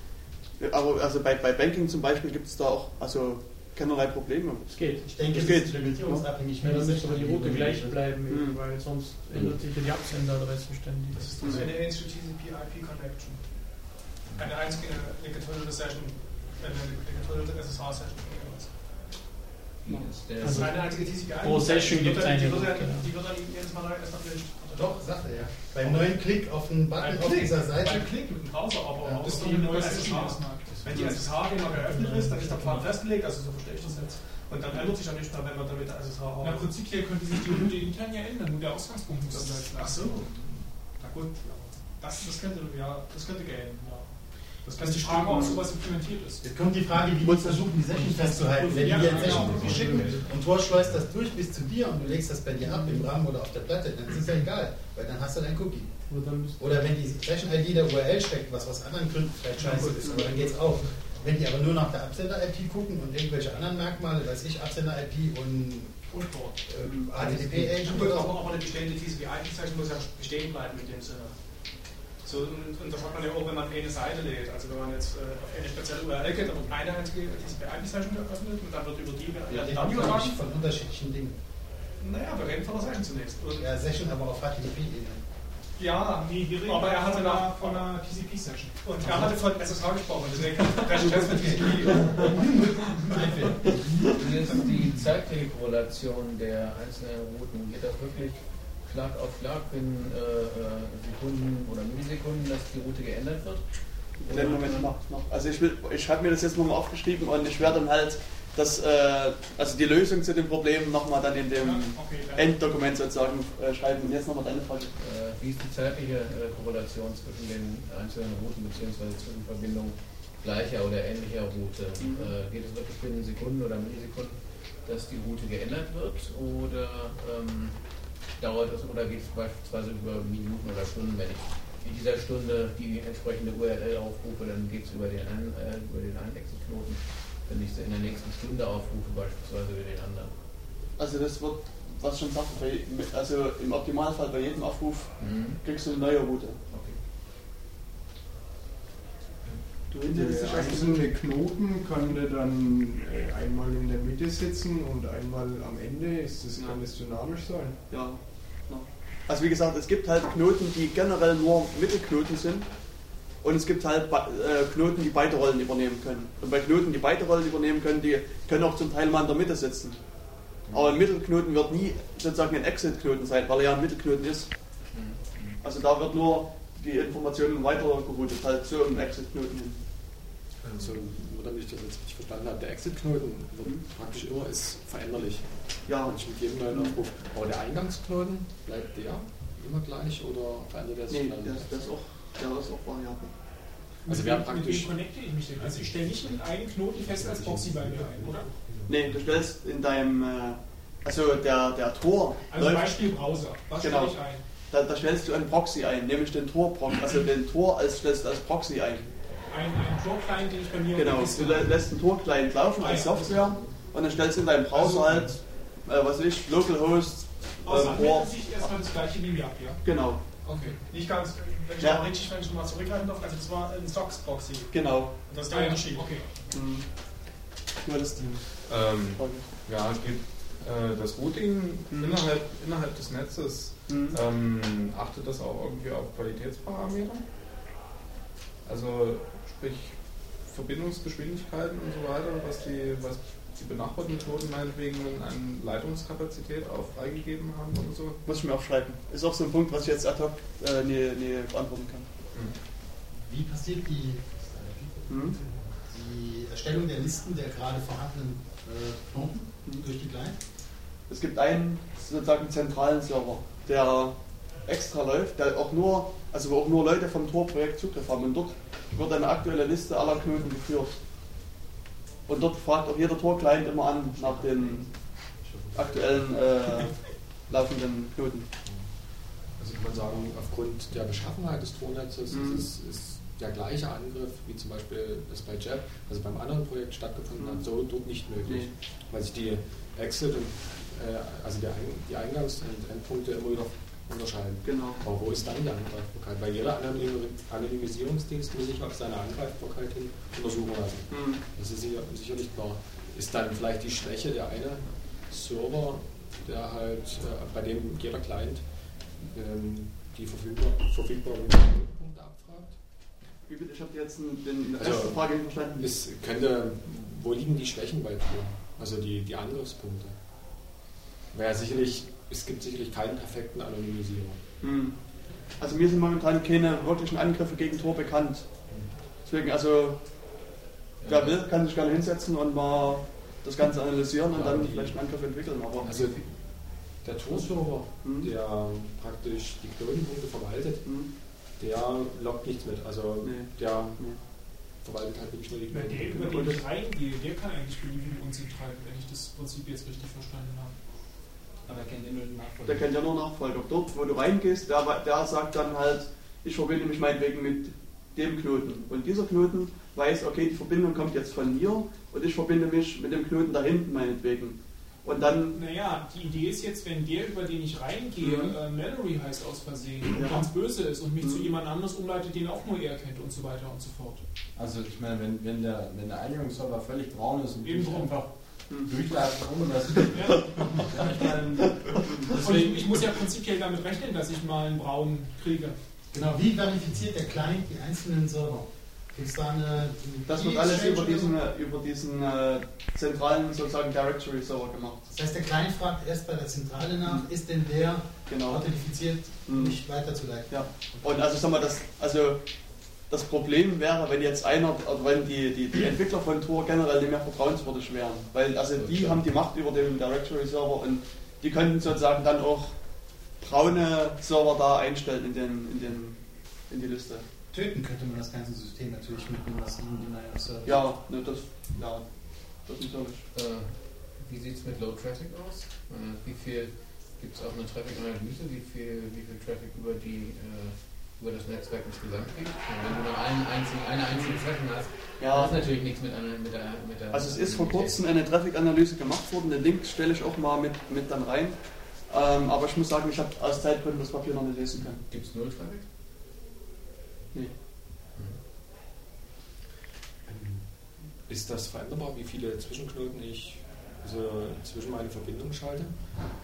aber also bei, bei Banking zum Beispiel gibt es da auch also keinerlei Probleme. Es geht. Ich denke, es, geht. ist implementierungsabhängig. Ja, dann müsste aber die Route gleich bleiben, mhm. weil sonst ändert sich die Absenderadresse ständig. Das ist also eine ähnliche TCP-IP-Connection. Eine einzige getötete Session, eine getötete SSH-Session. Das ist eine einzige TCP-IP. Pro Session gibt es eine. Die wird dann jedes Mal erst erfüllt. Doch, sagt er ja. Beim neuen Klick auf den Button auf dieser Seite. Beim Klick mit dem Browser, aber ja, das ist die neue SSH. Wenn die SSH genau geöffnet ist, dann ist der Pfad festgelegt, also so verstehe ich das jetzt. Und dann ändert sich ja nicht mehr, wenn man damit der SSH arbeitet. Ja, prinzipiell könnte sich die Route intern ja ändern, nur der Ausgangspunkt muss dann Ach so. Na gut, das, das, könnte, ja, das könnte gehen, ja. Das kann die Frage, ob sowas implementiert ist. Jetzt kommt die Frage, wie wir versuchen, die Session festzuhalten. Wenn ja, wir jetzt Session genau. schicken und Tor schleust das durch bis zu dir und du legst das bei dir ab im RAM oder auf der Platte, dann ist es ja egal, weil dann hast du dein Cookie. Oder wenn die Session-ID der URL steckt, was aus anderen Gründen vielleicht scheiße ist, aber dann geht es auch. Wenn die aber nur nach der Absender-IP gucken und irgendwelche anderen Merkmale, weiß ich, Absender-IP und und ähm, HTTP-Agent. Aber, aber eine bestehende TCP-IP-Session muss ja bestehen bleiben in dem Sinne. So, und, und, das hat man ja auch, wenn man eine Seite lädt. Also wenn man jetzt äh, auf eine spezielle URL geht, dann wird eine einzige TCP-IP-Session geöffnet und dann wird über die ja, die dann übertragen. von unterschiedlichen Dingen. Naja, wir reden von der Session zunächst. Und ja, Session aber auf HTTP-Ebene. Ja, nee, wir reden aber er hatte nach, von einer TCP-Session. Und er hatte von SSH gesprochen, deswegen recht jetzt mit TCP. Die zeitliche Korrelation der einzelnen Routen, geht das wirklich Schlag auf Schlag in äh, äh, Sekunden oder Millisekunden, dass die Route geändert wird? Moment, noch, noch. Also ich, ich habe mir das jetzt nochmal aufgeschrieben und ich werde dann halt das, äh, also die Lösung zu dem Problem nochmal dann in dem okay, Enddokument sozusagen äh, schreiben. Und jetzt nochmal deine Frage. Äh, wie ist die zeitliche äh, Korrelation zwischen den einzelnen Routen bzw. zwischen Verbindungen gleicher oder ähnlicher Route? Mhm. Äh, geht es wirklich binnen Sekunden oder Millisekunden, dass die Route geändert wird oder ähm, dauert es oder geht es beispielsweise über Minuten oder Stunden, wenn ich in dieser Stunde die entsprechende URL aufrufe, dann geht es über den, einen, äh, über den einen Exit-Knoten. Wenn ich sie in der nächsten Stunde aufrufe, beispielsweise über den anderen. Also das wird, was schon sagt, also im Optimalfall bei jedem Aufruf mhm. kriegst du eine neue Route. Der einzelne Knoten kann der dann äh, einmal in der Mitte sitzen und einmal am Ende. Ist das, kann das dynamisch sein? Ja. Also wie gesagt, es gibt halt Knoten, die generell nur Mittelknoten sind und es gibt halt äh, Knoten, die beide Rollen übernehmen können. Und bei Knoten, die beide Rollen übernehmen können, die können auch zum Teil mal in der Mitte sitzen. Aber ein Mittelknoten wird nie sozusagen ein Exit-Knoten sein, weil er ja ein Mittelknoten ist. Also da wird nur die Informationen weitergeroutet, halt so im Exit-Knoten hin. Also, nur damit ich das jetzt richtig verstanden habe, der Exit-Knoten wird Mhm. praktisch immer ist veränderlich. Ja, Manchmal mit jedem neuen Aufruf. Aber der Eingangsknoten, bleibt der immer gleich oder verändert er sich nee, dann? der, der, ist auch, der ist auch variabel. Also mit, wir wem- haben mit praktisch- wem connecte ich mich denn? Also ich stelle nicht mit einem Knoten fest als Proxy bei mir ein, oder? Nee, du stellst in deinem, äh, also der, der Tor Also läuft, Beispiel Browser. Was Genau. stelle ich ein? da, da stellst du einen Proxy ein, nämlich den Tor, also den Tor als, stellst du als Proxy ein. Ein, ein Tor-Client, den ich bei mir Genau, du lä- lässt einen Tor-Client laufen Ah, als ja. Software und dann stellst du in deinem Browser Also- halt, äh, was weiß ich, Localhost, Aus ähm, Tor. Anwendersicht erstmal das gleiche wie mir ab, ja? Genau, Okay. Nicht ganz, wenn ich Ja. mal richtig, wenn ich mal zurückhalten darf, also das war ein Stocks-Proxy. genau. Und das ist der Ah, ja. Unterschied. Okay. Mhm. Nur das Ding. Ähm, ja, es geht äh, das Routing Mhm. innerhalb, innerhalb des Netzes. Mhm. Ähm, achtet das auch irgendwie auf Qualitätsparameter? Also sprich Verbindungsgeschwindigkeiten und so weiter, was die, was die benachbarten Knoten meinetwegen an Leitungskapazität auch freigegeben haben oder so. Muss ich mir aufschreiben. Ist auch so ein Punkt, was ich jetzt ad hoc äh, nie, nie beantworten kann. Wie passiert die, Mhm. die Erstellung der Listen der gerade vorhandenen äh, Knoten durch die Client? Es gibt einen sozusagen zentralen Server, der extra läuft, der auch nur, also wo auch nur Leute vom Tor-Projekt Zugriff haben. Und dort wird eine aktuelle Liste aller Knoten geführt. Und dort fragt auch jeder Tor-Client immer an nach den aktuellen äh, laufenden Knoten. Also kann man sagen, aufgrund der Beschaffenheit des Tornetzes Mhm. ist, es- ist der gleiche Angriff, wie zum Beispiel das bei JEP, also beim anderen Projekt stattgefunden Mhm. hat, so dort nicht möglich. Nee. Weil sich die Exit und äh, also der Ein die Eingangs- und Endpunkte immer wieder unterscheiden. Genau. Aber wo ist dann die Angreifbarkeit? Weil jeder Anonym Anonymisierungsdienst muss sich auf seine Angreifbarkeit hin untersuchen lassen. Mhm. Das ist sicher, sicherlich klar. Ist dann vielleicht die Schwäche der eine Server, der halt, äh, bei dem jeder Client ähm, die verfügbar, verfügbaren Punkte abfragt? Wie bitte? Ich habe jetzt den, Also, erste Frage nicht verstanden. Es könnte, wo liegen die Schwächen bei Tor? Also die, die Angriffspunkte. Wäre sicherlich, es gibt sicherlich keinen perfekten Anonymisierer. Hm. Also mir sind momentan keine wirklichen Angriffe gegen Tor bekannt. Deswegen, also wer will, kann sich gerne hinsetzen und mal das Ganze analysieren und Ja, dann die- vielleicht einen Angriff entwickeln. Aber Also der Tor-Server, Hm. der praktisch die Knotenpunkte verwaltet, Hm. der lockt nichts mit. Also Nee. der Nee. verwaltet halt wirklich nur die Na, der, über Knotenpunkte. den ich reingehe, der kann eigentlich beliebige Unsinn treiben, wenn ich das Prinzip jetzt richtig verstanden habe. Aber er kennt ja nur den Nachfolger. Der kennt ja nur Nachfolger. Dort, wo du reingehst, der, der sagt dann halt, ich verbinde mich meinetwegen mit dem Knoten. Und dieser Knoten weiß, okay, die Verbindung kommt jetzt von hier und ich verbinde mich mit dem Knoten da hinten meinetwegen. Und dann, Naja, die Idee ist jetzt, wenn der, über den ich reingehe, Mhm. äh, Mallory heißt aus Versehen und Ja. ganz böse ist und mich Mhm. zu jemand anderes umleitet, den auch nur er kennt und so weiter und so fort. Also ich meine, wenn, wenn, der, wenn der Eingangsserver völlig braun ist und Eben einfach durchlatschen, ohne dass Ja. ich meine, Und ich, muss ja prinzipiell damit rechnen, dass ich mal einen Braun kriege. Genau, wie verifiziert der Client die einzelnen Server? Gibt es da eine. das wird alles über diesen, äh, über diesen äh, zentralen sozusagen Directory Server gemacht. Das heißt, der Client fragt erst bei der Zentrale nach, ist denn der Genau. authentifiziert, Mhm. nicht weiterzuleiten? Ja. Und also sag mal, das, also das Problem wäre, wenn jetzt einer, oder wenn die, die, die Entwickler von Tor generell nicht mehr vertrauenswürdig wären. Weil also die haben die Macht über den Directory Server und die könnten sozusagen dann auch braune Server da einstellen in, den, in, den, in die Liste. Töten könnte man das ganze System natürlich mit einem massiven Denial Service. Ja, ne, das, ja, das natürlich. Äh, wie sieht es mit Low Traffic aus? Äh, wie viel gibt es auch eine Traffic-Analyse? Wie viel, wie viel Traffic über, die, äh, über das Netzwerk insgesamt geht? Und wenn du nur einen einzigen, eine einzige Session hast, Ja, das ist natürlich nichts mit, einer, mit, der, mit der. also es ist vor kurzem eine Traffic-Analyse gemacht worden. Den Link stelle ich auch mal mit, mit dann rein. Ähm, aber ich muss sagen, ich habe aus Zeitgründen das Papier noch nicht lesen können. Gibt es null Traffic? Nee. Ist das veränderbar, wie viele Zwischenknoten ich also zwischen meine Verbindungen schalte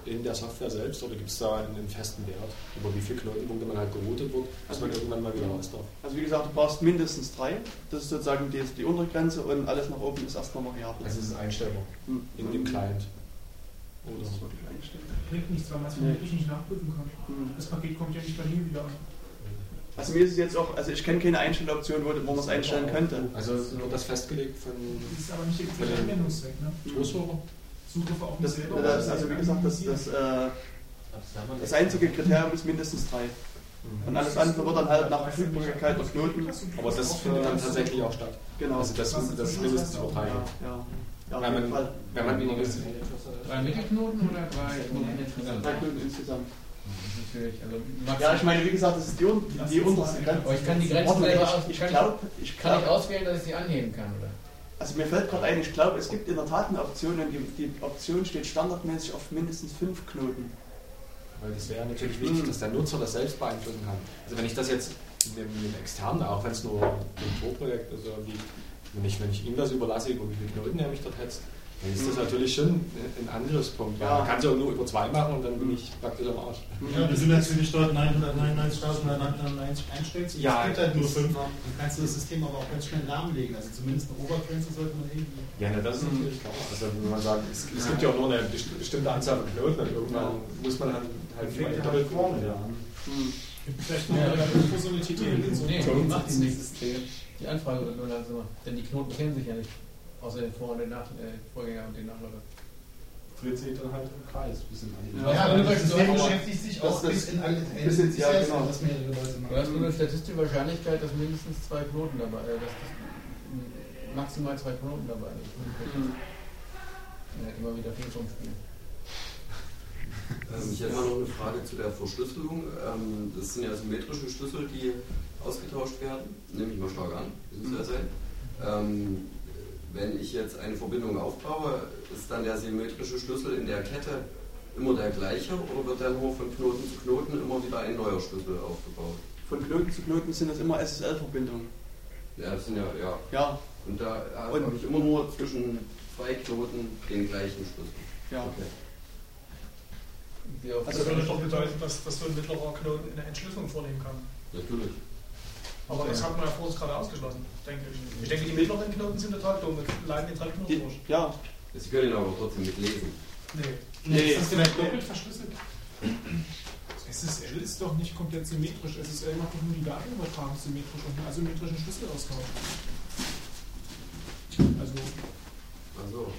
in der Software selbst oder gibt es da einen, einen festen Wert, über wie viele Knotenpunkte man halt geroutet wird, bis man irgendwann mal wieder raus darf? Also wie gesagt, du brauchst mindestens drei. Das ist sozusagen die, die Untergrenze und alles nach oben ist erstmal variabel. Also es ist einstellbar Hm. in dem Client. Oder Das ist wirklich eingestellt. Bringt nichts, weil man es Nee. wirklich nicht nachprüfen kann. Mhm. Das Paket kommt ja nicht bei mir wieder an. Also mir ist es jetzt auch, also ich kenne keine Einstelloption, wo, wo man es einstellen könnte. Also wird das festgelegt von Das ist aber nicht für den Anwendungszweck, ne? Tourserver? Zugriff auf den Das, selber. das, also wie gesagt, das, das, äh, das einzige Kriterium ist mindestens drei. Und alles andere wird dann halt nach Verfügbarkeit der Knoten. Aber das findet dann tatsächlich auch statt. Genau. Also das, das ist mindestens über drei. Ja, ja. ja auf Wenn jeden man, Fall. wenn man weniger ist. Drei Mittelknoten oder drei Knoten insgesamt? Drei Knoten insgesamt. Natürlich, also Ja, ich meine, wie gesagt, das ist die, un die, die unterste Grenze. Aber ich kann die ich, aus- ich kann- glaube, ich Kann ich auswählen, dass ich sie anheben kann, oder? also mir fällt gerade ein, ich glaube, es gibt in der Tat eine Option und die, die Option steht standardmäßig auf mindestens fünf Knoten. Weil das wäre natürlich wichtig, dass der Nutzer das selbst beeinflussen kann. Also wenn ich das jetzt mit dem, externen, auch wenn es nur ein Tor-Projekt ist, irgendwie, wenn ich, wenn ich ihm das überlasse, über wie viele Knoten er mich dort hetzt, dann ist das natürlich schon ein Angriffspunkt. Weil Ja. man kann es ja nur über zwei machen und dann bin ich praktisch am Arsch. Ja, wir sind natürlich dort 999.999 einstellst. Ja, es gibt halt nur fünf. Dann kannst du das System aber auch ganz schnell lahmlegen. Also zumindest eine Obergrenze sollte man irgendwie. Ja, na, das ist natürlich klar. Also wenn man sagt, es, es gibt ja auch nur eine besti- bestimmte Anzahl von Knoten und irgendwann muss man dann halt ja doppelt halt vorne ja an. Hm. Vielleicht noch Ja, ja, so eine Titel in so Nee, macht die nicht. Die Anfrage wird nur langsam. Denn die Knoten kennen sich ja nicht. Außer den Vor- und den Nach äh, Vorgänger und den Nachläufer. Dreht sich dann halt im Kreis bis in alle. Ja, Ja, das System beschäftigt sich das- auch das- bis in alle bis in- ja, genau. was mehrere Leute Du hast nur machen. eine statistische Wahrscheinlichkeit, dass mindestens zwei Knoten dabei äh, dass das maximal zwei Knoten dabei sind. Hm. Ja, immer wieder viel vom Spiel. Ähm, ich hätte mal noch eine Frage zu der Verschlüsselung. Ähm, das sind ja symmetrische Schlüssel, die ausgetauscht werden, nehme ich mal stark an, wie es ja sein. Wenn ich jetzt eine Verbindung aufbaue, ist dann der symmetrische Schlüssel in der Kette immer der gleiche oder wird dann nur von Knoten zu Knoten immer wieder ein neuer Schlüssel aufgebaut? Von Knoten zu Knoten sind das immer SSL-Verbindungen. Ja, das sind ja, ja. Ja, Und da Und- habe ich immer nur zwischen zwei Knoten den gleichen Schlüssel. ja. Okay. Oft Also Das würde doch bedeuten, dass, dass so ein mittlerer Knoten eine Entschlüsselung vornehmen kann. Natürlich. Aber das hat man ja vor uns gerade ausgeschlossen, denke ich. Ich denke, die mittleren Knoten sind total dumm. Wir leiten die drei Knoten durch. ja, Sie können ihn aber trotzdem mitlesen. Nee. Nee. Ist das vielleicht doppelt verschlüsselt? SSL ist doch nicht komplett symmetrisch. SSL macht doch nur die Datenübertragung symmetrisch und einen asymmetrischen Schlüsselaustausch. Also, Also,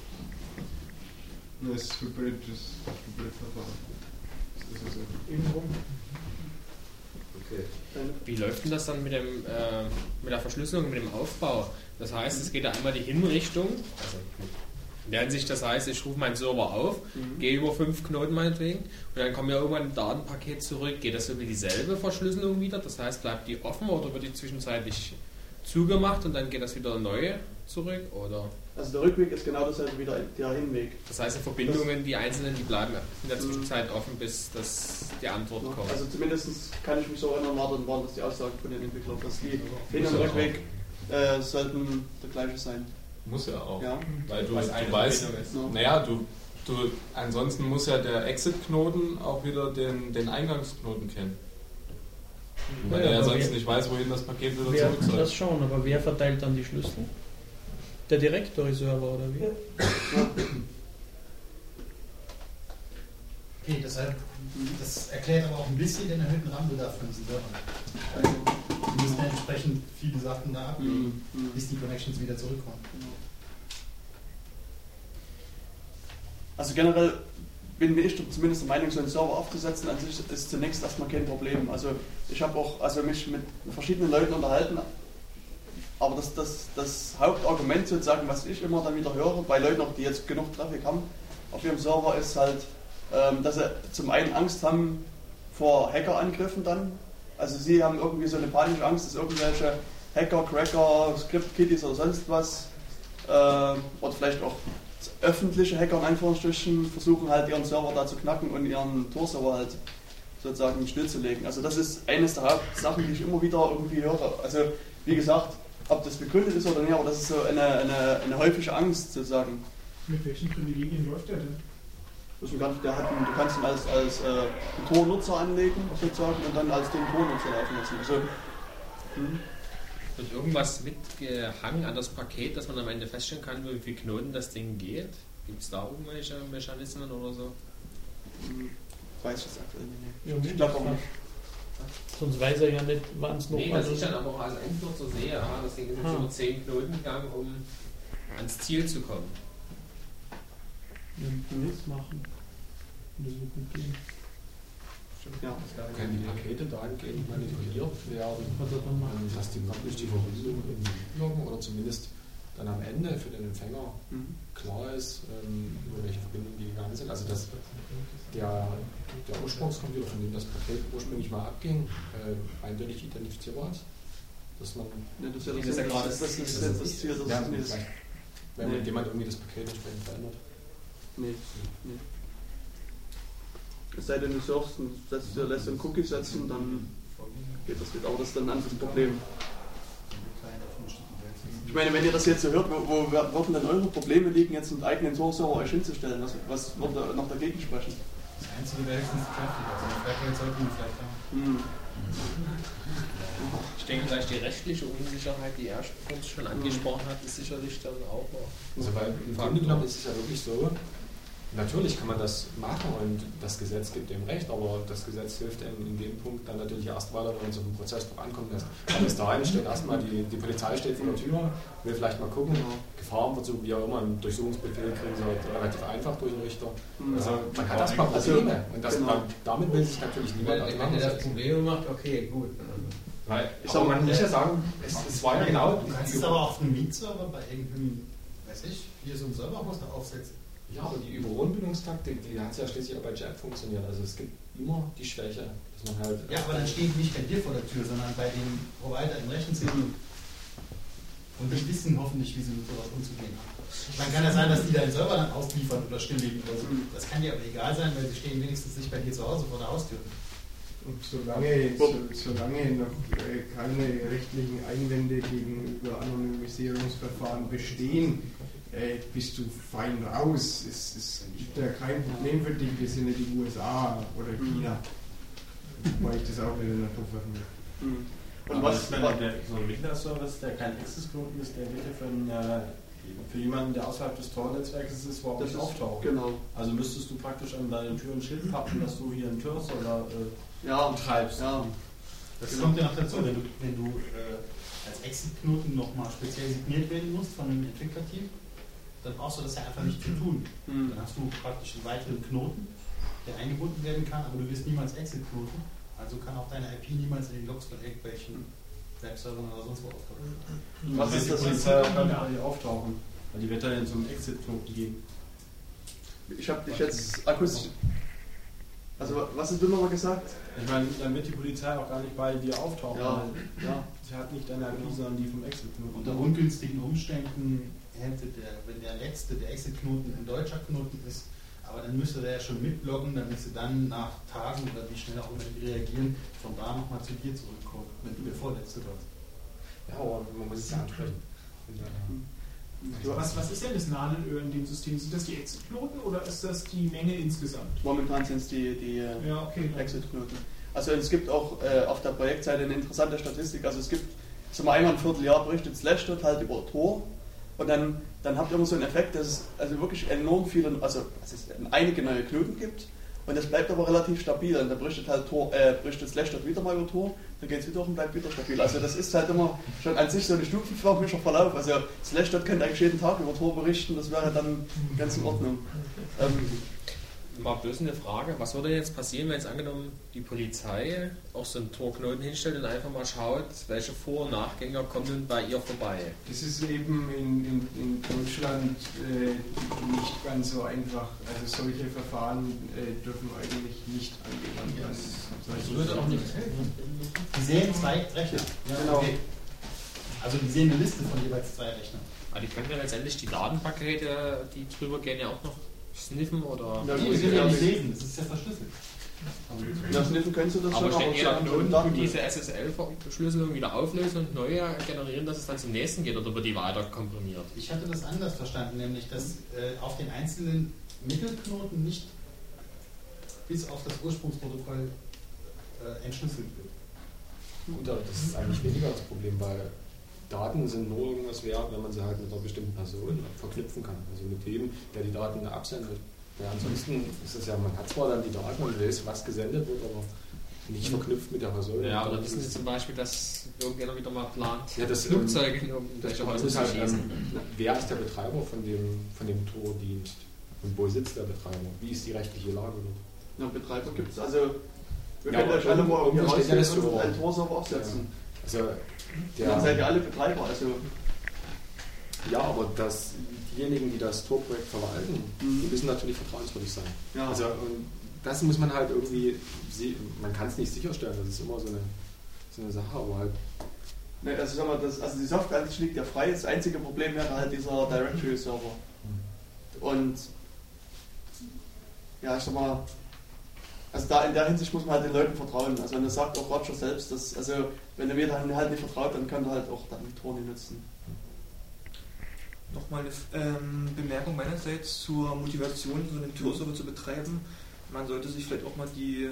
Das ist Hybrid, das ist Hybridverfahren. Das ist ja. eben drum. Wie läuft denn das dann mit, dem, äh, mit der Verschlüsselung, mit dem Aufbau? Das heißt, es geht ja einmal die Hinrichtung. Also in der Hinsicht, das heißt, ich rufe meinen Server auf, Mhm. gehe über fünf Knoten meinetwegen und dann kommt ja irgendwann ein Datenpaket zurück. Geht das über dieselbe Verschlüsselung wieder? Das heißt, bleibt die offen oder wird die zwischenzeitlich zugemacht und dann geht das wieder neu zurück? Oder Also der Rückweg ist genau dasselbe wie der, der Hinweg. das heißt, die Verbindungen, die einzelnen, die bleiben in der Zwischenzeit offen, bis das, die Antwort kommt. Also zumindest kann ich mich so erinnern, war dann waren das die Aussagen von den Entwicklern, dass die Hin- und Rückweg äh, sollten der gleiche sein. Muss ja auch. Ja. Weil du, Was du weißt. Ja. naja, du, du, ansonsten muss ja der Exit-Knoten auch wieder den, den Eingangsknoten kennen. Weil Ja, er ja sonst wer- nicht weiß, wohin das Paket wieder Wer zurück kann soll. das schon, aber wer verteilt dann die Schlüssel? Der Directory-Server oder wie? Okay, deshalb, das erklärt aber auch ein bisschen den erhöhten RAM-Bedarf von diesen Servern. Also, die müssen ja entsprechend viele Sachen da ablegen, Mhm. bis die Connections wieder zurückkommen. Also generell bin ich zumindest der Meinung, so einen Server aufzusetzen an sich ist zunächst erstmal kein Problem. Also ich habe auch also mich mit verschiedenen Leuten unterhalten, aber das, das, das Hauptargument sozusagen, was ich immer dann wieder höre, bei Leuten die jetzt genug Traffic haben auf ihrem Server, ist halt, ähm, dass sie zum einen Angst haben vor Hackerangriffen dann. Also sie haben irgendwie so eine panische Angst, dass irgendwelche Hacker, Cracker, Script-Kiddies oder sonst was äh, oder vielleicht auch öffentliche Hacker in Anführungsstrichen versuchen halt ihren Server da zu knacken und ihren Tor-Server halt sozusagen stillzulegen. Also das ist eines der Hauptsachen, die ich immer wieder irgendwie höre. Also wie gesagt, ob das begründet ist oder nicht, aber das ist so eine, eine, eine häufige Angst sozusagen. Mit welchen Privilegien läuft der denn? Ganz, der hat du kannst ihn als, als äh, Tor-Nutzer anlegen sozusagen und dann als den Tor-Nutzer laufen lassen. Also, hm. Wird irgendwas mitgehangen an das Paket, dass man am Ende feststellen kann, wie viele Knoten das Ding geht? Gibt es da irgendwelche Mechanismen oder so? Hm, Weiß ich jetzt aktuell nicht. Ja, Ich glaube auch nicht. Sonst weiß er ja nicht, wann es noch Nee, was ich dann aber auch als Endnutzer sehe, ja, das Ding ist jetzt über 10 Knoten gegangen, um ans Ziel zu kommen. einen Quiz machen. Das wird gut gehen. Ja. Können die Pakete dahingehend manipuliert werden, Was dann macht. dass die praktisch die Verbindung loggen oder zumindest dann am Ende für den Empfänger Mhm. klar ist, ähm, über welche Verbindungen die gegangen sind. Also dass der, der Ursprungscomputer, von dem das Paket ursprünglich mal abging, äh, eindeutig identifizierbar ist. Dass man Ja, das ist ja Das das, ist das, gerade- das, das, Ziel, das ja, ist nicht. wenn Nee. jemand irgendwie das Paket entsprechend verändert. Nee, nee. Es sei denn, du surfst und setzt, dir- lässt einen Cookie setzen, dann geht das wieder. Aber das ist dann ein anderes Problem. Ich meine, wenn ihr das jetzt so hört, wo, wo würden denn eure Probleme liegen, jetzt einen eigenen Tor-Server euch hinzustellen? Was, was würde da noch dagegen sprechen? Das Einzige wäre höchstens Traffic. Also die Traffic sollten wir vielleicht haben. Hm. Ich denke, vielleicht die rechtliche Unsicherheit, die er uns schon angesprochen hat, ist sicherlich dann auch noch. Also weil im Grunde genommen ist es ja wirklich so, natürlich kann man das machen und das Gesetz gibt dem Recht, aber das Gesetz hilft einem in dem Punkt dann natürlich erst weiter, wenn man so einen Prozess drauf ankommen lässt. Aber bis dahin steht erstmal die, die Polizei steht vor der Tür, will vielleicht mal gucken, Gefahren wird so wie auch immer, einen Durchsuchungsbefehl kriegen sie halt relativ einfach durch den Richter. Also man hat erstmal Also, Probleme und das, genau. damit will sich natürlich niemand Wenn, wenn ihr das. Probleme macht, okay, gut. Weil, Ich aber man muss ja sagen, es, es war ja genau Du kannst es aber auf einem Mietserver bei irgendeinem, weiß ich, hier so einem Serverhost noch aufsetzen. Ja, aber die Überrundbildungstaktik, die hat ja schließlich auch bei Jab funktioniert. Also es gibt immer die Schwäche, dass man halt. Ja, aber dann steht nicht bei dir vor der Tür, sondern bei dem Provider im Rechenzentrum. Und die wissen hoffentlich, wie sie mit sowas umzugehen haben. Dann kann ja sein, dass die deinen Server dann ausliefern oder stilllegen oder so. Das kann dir aber egal sein, weil sie stehen wenigstens nicht bei dir zu Hause vor der Haustür. Und solange, so, solange noch äh, keine rechtlichen Einwände gegenüber Anonymisierungsverfahren bestehen, äh, bist du fein raus. Es, es gibt ja kein Problem für dich, wir sind ja die USA oder China. Wobei ich das auch wieder in der Topf werfen will. Hm. Und Aber was, ich meine, der, so ein Windows-Service, der kein Access-Knoten ist, der ja für, einen, äh, für jemanden, der außerhalb des Tor-Netzwerkes ist, überhaupt Das nicht ist- auftauchen. genau. Also müsstest du praktisch an deine Tür ein Schild pappen, dass du hier einen Tür-Server äh, Ja, betreibst. ja. Das Genau. kommt ja noch dazu, wenn du, wenn du äh, als Exit-Knoten nochmal speziell signiert werden musst von einem Entwicklerteam, dann brauchst du das ja einfach nicht zu tun. Hm. Dann hast du praktisch einen weiteren Knoten, der eingebunden werden kann, aber du wirst niemals Exit-Knoten. Also kann auch deine IP niemals in den Logs von irgendwelchen Webservern oder sonst wo auftauchen. Was wird ist die das? Polizei auch gar nicht bei dir auftauchen. Weil die wird dann in so einem Exit-Knoten gehen. Ich habe dich jetzt akustisch. Also, was hast du nochmal gesagt? Ich meine, dann wird die Polizei auch gar nicht bei dir auftauchen. Ja, weil ja. Sie hat nicht deine IP, sondern die vom Exit-Knoten. Unter ungünstigen Umständen hätte der, wenn der letzte, der Exit-Knoten ein deutscher Knoten ist, aber dann müsste der ja schon mitloggen, damit sie dann nach Tagen oder wie schnell auch immer die reagieren, von da nochmal zu dir zurückkommen, wenn du der Vorletzte warst. Ja, aber man muss es ja ansprechen. Was, was ist denn das Nadelöhr in dem System? Sind das die Exit-Knoten oder ist das die Menge insgesamt? Momentan sind es die, die Ja, okay. Exit-Knoten. Also es gibt auch äh, auf der Projektseite eine interessante Statistik. Also es gibt, mal, einmal im Vierteljahr berichtet Slashdot halt über Tor und dann, dann habt ihr immer so einen Effekt, dass es also wirklich enorm viele, also dass es einige neue Knoten gibt und das bleibt aber relativ stabil. Und dann berichtet halt Tor, äh, berichtet Slashdot wieder mal über Tor, dann geht es wieder hoch und bleibt wieder stabil. Also das ist halt immer schon an sich so eine stufenförmiger Verlauf. Also Slashdot könnte eigentlich jeden Tag über Tor berichten, das wäre dann ganz in Ordnung. Ähm, War bloß eine Frage, was würde jetzt passieren, wenn jetzt angenommen die Polizei auch so einen Torknoten hinstellt und einfach mal schaut, welche Vor- und Nachgänger kommen denn bei ihr vorbei? Das ist eben in, in, in Deutschland äh, nicht ganz so einfach. Also solche Verfahren äh, dürfen eigentlich nicht angewandt werden. Das würde auch nicht Die sehen zwei Rechner. Genau. Okay. Also die sehen eine Liste von jeweils zwei Rechnern. Aber die können ja letztendlich die Datenpakete, die drüber gehen, ja auch noch sniffen oder. Die können ja nicht lesen, das ist ja verschlüsselt. Ja, Sniffen können sie das Aber schon, steht jeder so Knoten Daten- tut diese SSL-Verschlüsselung wieder auflösen und neue generieren, dass es dann zum nächsten geht oder wird die weiter komprimiert? Ich hatte das anders verstanden, nämlich dass äh, auf den einzelnen Mittelknoten nicht bis auf das Ursprungsprotokoll äh, entschlüsselt wird. Gut, aber das ist eigentlich weniger das Problem, weil Daten sind nur irgendwas wert, wenn man sie halt mit einer bestimmten Person verknüpfen kann. Also mit dem, der die Daten absendet. Ja, ansonsten ist es ja, man hat zwar dann die Daten und weiß, was gesendet wird, aber nicht verknüpft mit der Person. Ja, dann wissen Sie zum Beispiel, dass irgendjemand wieder mal plant, ja, das, Flugzeuge in irgendwelche Häuser zu halt, schießen. ähm, wer ist der Betreiber von dem, von dem Tordienst? Und wo sitzt der Betreiber? Wie ist die rechtliche Lage dort? Ja, Betreiber gibt es. Also, wir Ja, können euch alle mal irgendwie ja rausgehen und so. einen Torserver aufsetzen. Also, Dann seid ihr alle Betreiber. Also, ja, aber das, diejenigen, die das Torprojekt verwalten, Mhm. die müssen natürlich vertrauenswürdig sein. ja. Also, und das muss man halt irgendwie, man kann es nicht sicherstellen, das ist immer so eine, so eine Sache, aber halt, Ne, also, sag mal, das, also die Software an sich liegt ja frei. Das einzige Problem wäre halt dieser Directory-Server. Und ja, ich sag mal, also da in der Hinsicht muss man halt den Leuten vertrauen. Also und das sagt auch Roger selbst, dass, also wenn er mir dann halt nicht vertraut, dann kann er halt auch dann Tor nicht nutzen. Nochmal eine ähm, Bemerkung meinerseits zur Motivation, so einen Tor-Server zu betreiben. Man sollte sich vielleicht auch mal die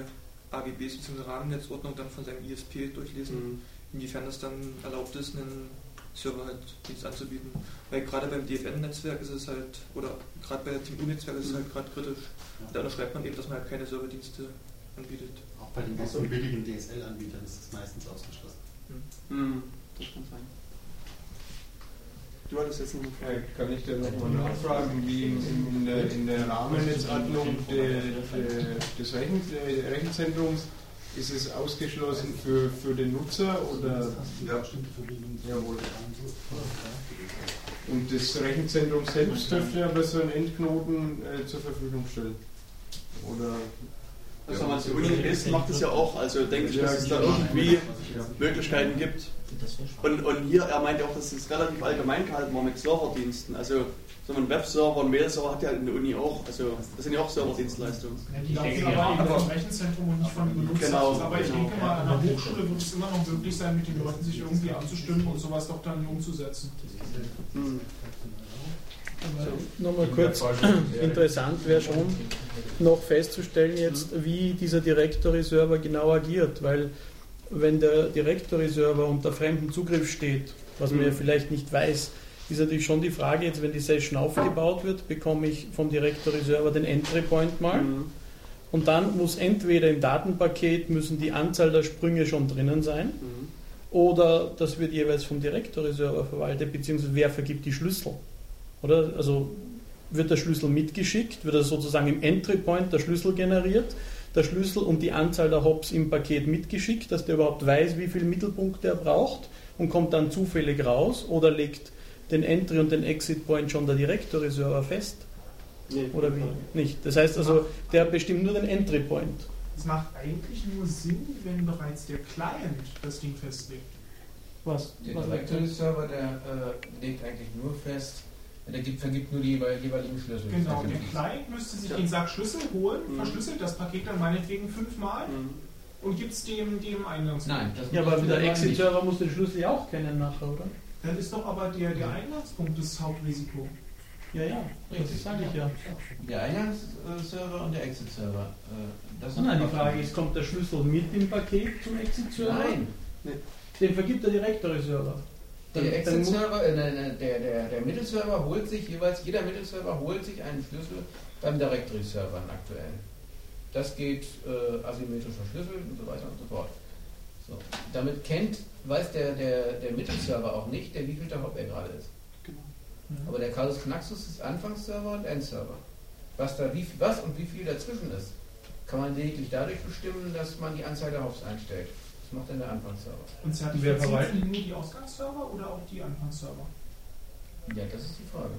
AGBs bzw. Rahmennetzordnung dann von seinem ISP durchlesen, Mhm. inwiefern es dann erlaubt ist, einen Server halt Dienst anzubieten. Weil gerade beim DFN-Netzwerk ist es halt, oder gerade bei der Team-U-Netzwerk ist es halt gerade kritisch. Da unterschreibt man eben, dass man halt keine Serverdienste anbietet. Auch bei den ganzen billigen DSL-Anbietern ist das meistens ausgeschlossen. Mhm. Das kann sein. Du hattest jetzt noch eine Frage. Äh, Kann ich dann nochmal nachfragen, wie in, in, der, in der Rahmennetzordnung de, de, des äh, Rechenzentrums ist es ausgeschlossen für, für den Nutzer oder Ja. jawohl. Und das Rechenzentrum selbst dürfte aber so einen Endknoten äh, zur Verfügung stellen. Oder Also, ja, die Uni Dresden macht das ja auch, also denke ich, Ja, dass es da genau. irgendwie. Möglichkeiten gibt. Und, und hier, er meint ja auch, dass es relativ allgemein gehalten war mit Serverdiensten. Also so ein Webserver, ein Mail-Server hat ja in der Uni auch, also das sind ja auch Serverdienstleistungen. Ja, die laufen aber eben vom Rechenzentrum und nicht von den Benutzern. Genau, aber ich genau. denke mal, an der Hochschule wird es immer noch möglich sein, mit den Leuten sich irgendwie anzustimmen und sowas doch dann umzusetzen. Hm. Nochmal kurz, interessant wäre schon noch festzustellen jetzt, wie dieser Directory-Server genau agiert, weil wenn der Directory-Server unter fremdem Zugriff steht, was man ja vielleicht nicht weiß, ist natürlich schon die Frage, jetzt wenn die Session aufgebaut wird, bekomme ich vom Directory-Server den Entry-Point mal Mhm. und dann muss entweder im Datenpaket müssen die Anzahl der Sprünge schon drinnen sein Mhm. oder das wird jeweils vom Directory-Server verwaltet, beziehungsweise wer vergibt die Schlüssel. Oder? Also wird der Schlüssel mitgeschickt, wird er sozusagen im Entry Point der Schlüssel generiert, der Schlüssel und die Anzahl der Hops im Paket mitgeschickt, dass der überhaupt weiß, wie viele Mittelpunkte er braucht und kommt dann zufällig raus oder legt den Entry und den Exit Point schon der Directory-Server fest. Nee, Oder wie? Nicht. Das heißt also, der bestimmt nur den Entry Point. Es macht eigentlich nur Sinn, wenn bereits der Client das Ding festlegt. Was? Der Directory-Server, der äh, legt eigentlich nur fest, der gibt, vergibt nur die jeweil- jeweiligen Schlüssel. Genau, Der Client müsste sich Ja. den Sack Schlüssel holen, Mhm. verschlüsselt das Paket dann meinetwegen fünfmal Mhm. und gibt es dem, dem Eingangs. Nein, das Ja, aber der er. Exit-Server muss den Schlüssel ja auch kennen nachher, oder? Dann ist doch aber der, der Eingangspunkt das Hauptrisiko. Ja, ja, das sage ich ja. Der Eingangsserver und der Exit-Server. äh, Nein, die Frage ist, kommt der Schlüssel mit im Paket zum Exit-Server? Nein, Den vergibt der Directory-Server. der Exit-Server, äh, der, der, der, der Mittelserver holt sich jeweils, jeder Mittelserver holt sich einen Schlüssel beim Directory-Server einen aktuellen. Das geht äh, asymmetrisch verschlüsselt und so weiter und so fort. So. Damit kennt, weiß der, der, der Mittelserver auch nicht, der wie viel der Hop er gerade ist. Genau. Aber der Casus Knaxus ist Anfangsserver und Endserver. Was, da wie, was und wie viel dazwischen ist, kann man lediglich dadurch bestimmen, dass man die Anzahl der Hops einstellt. Das macht dann der Anfangsserver. Und verwaltet? sind nur die Ausgangsserver oder auch die Anfangsserver? Ja, das ist die Frage.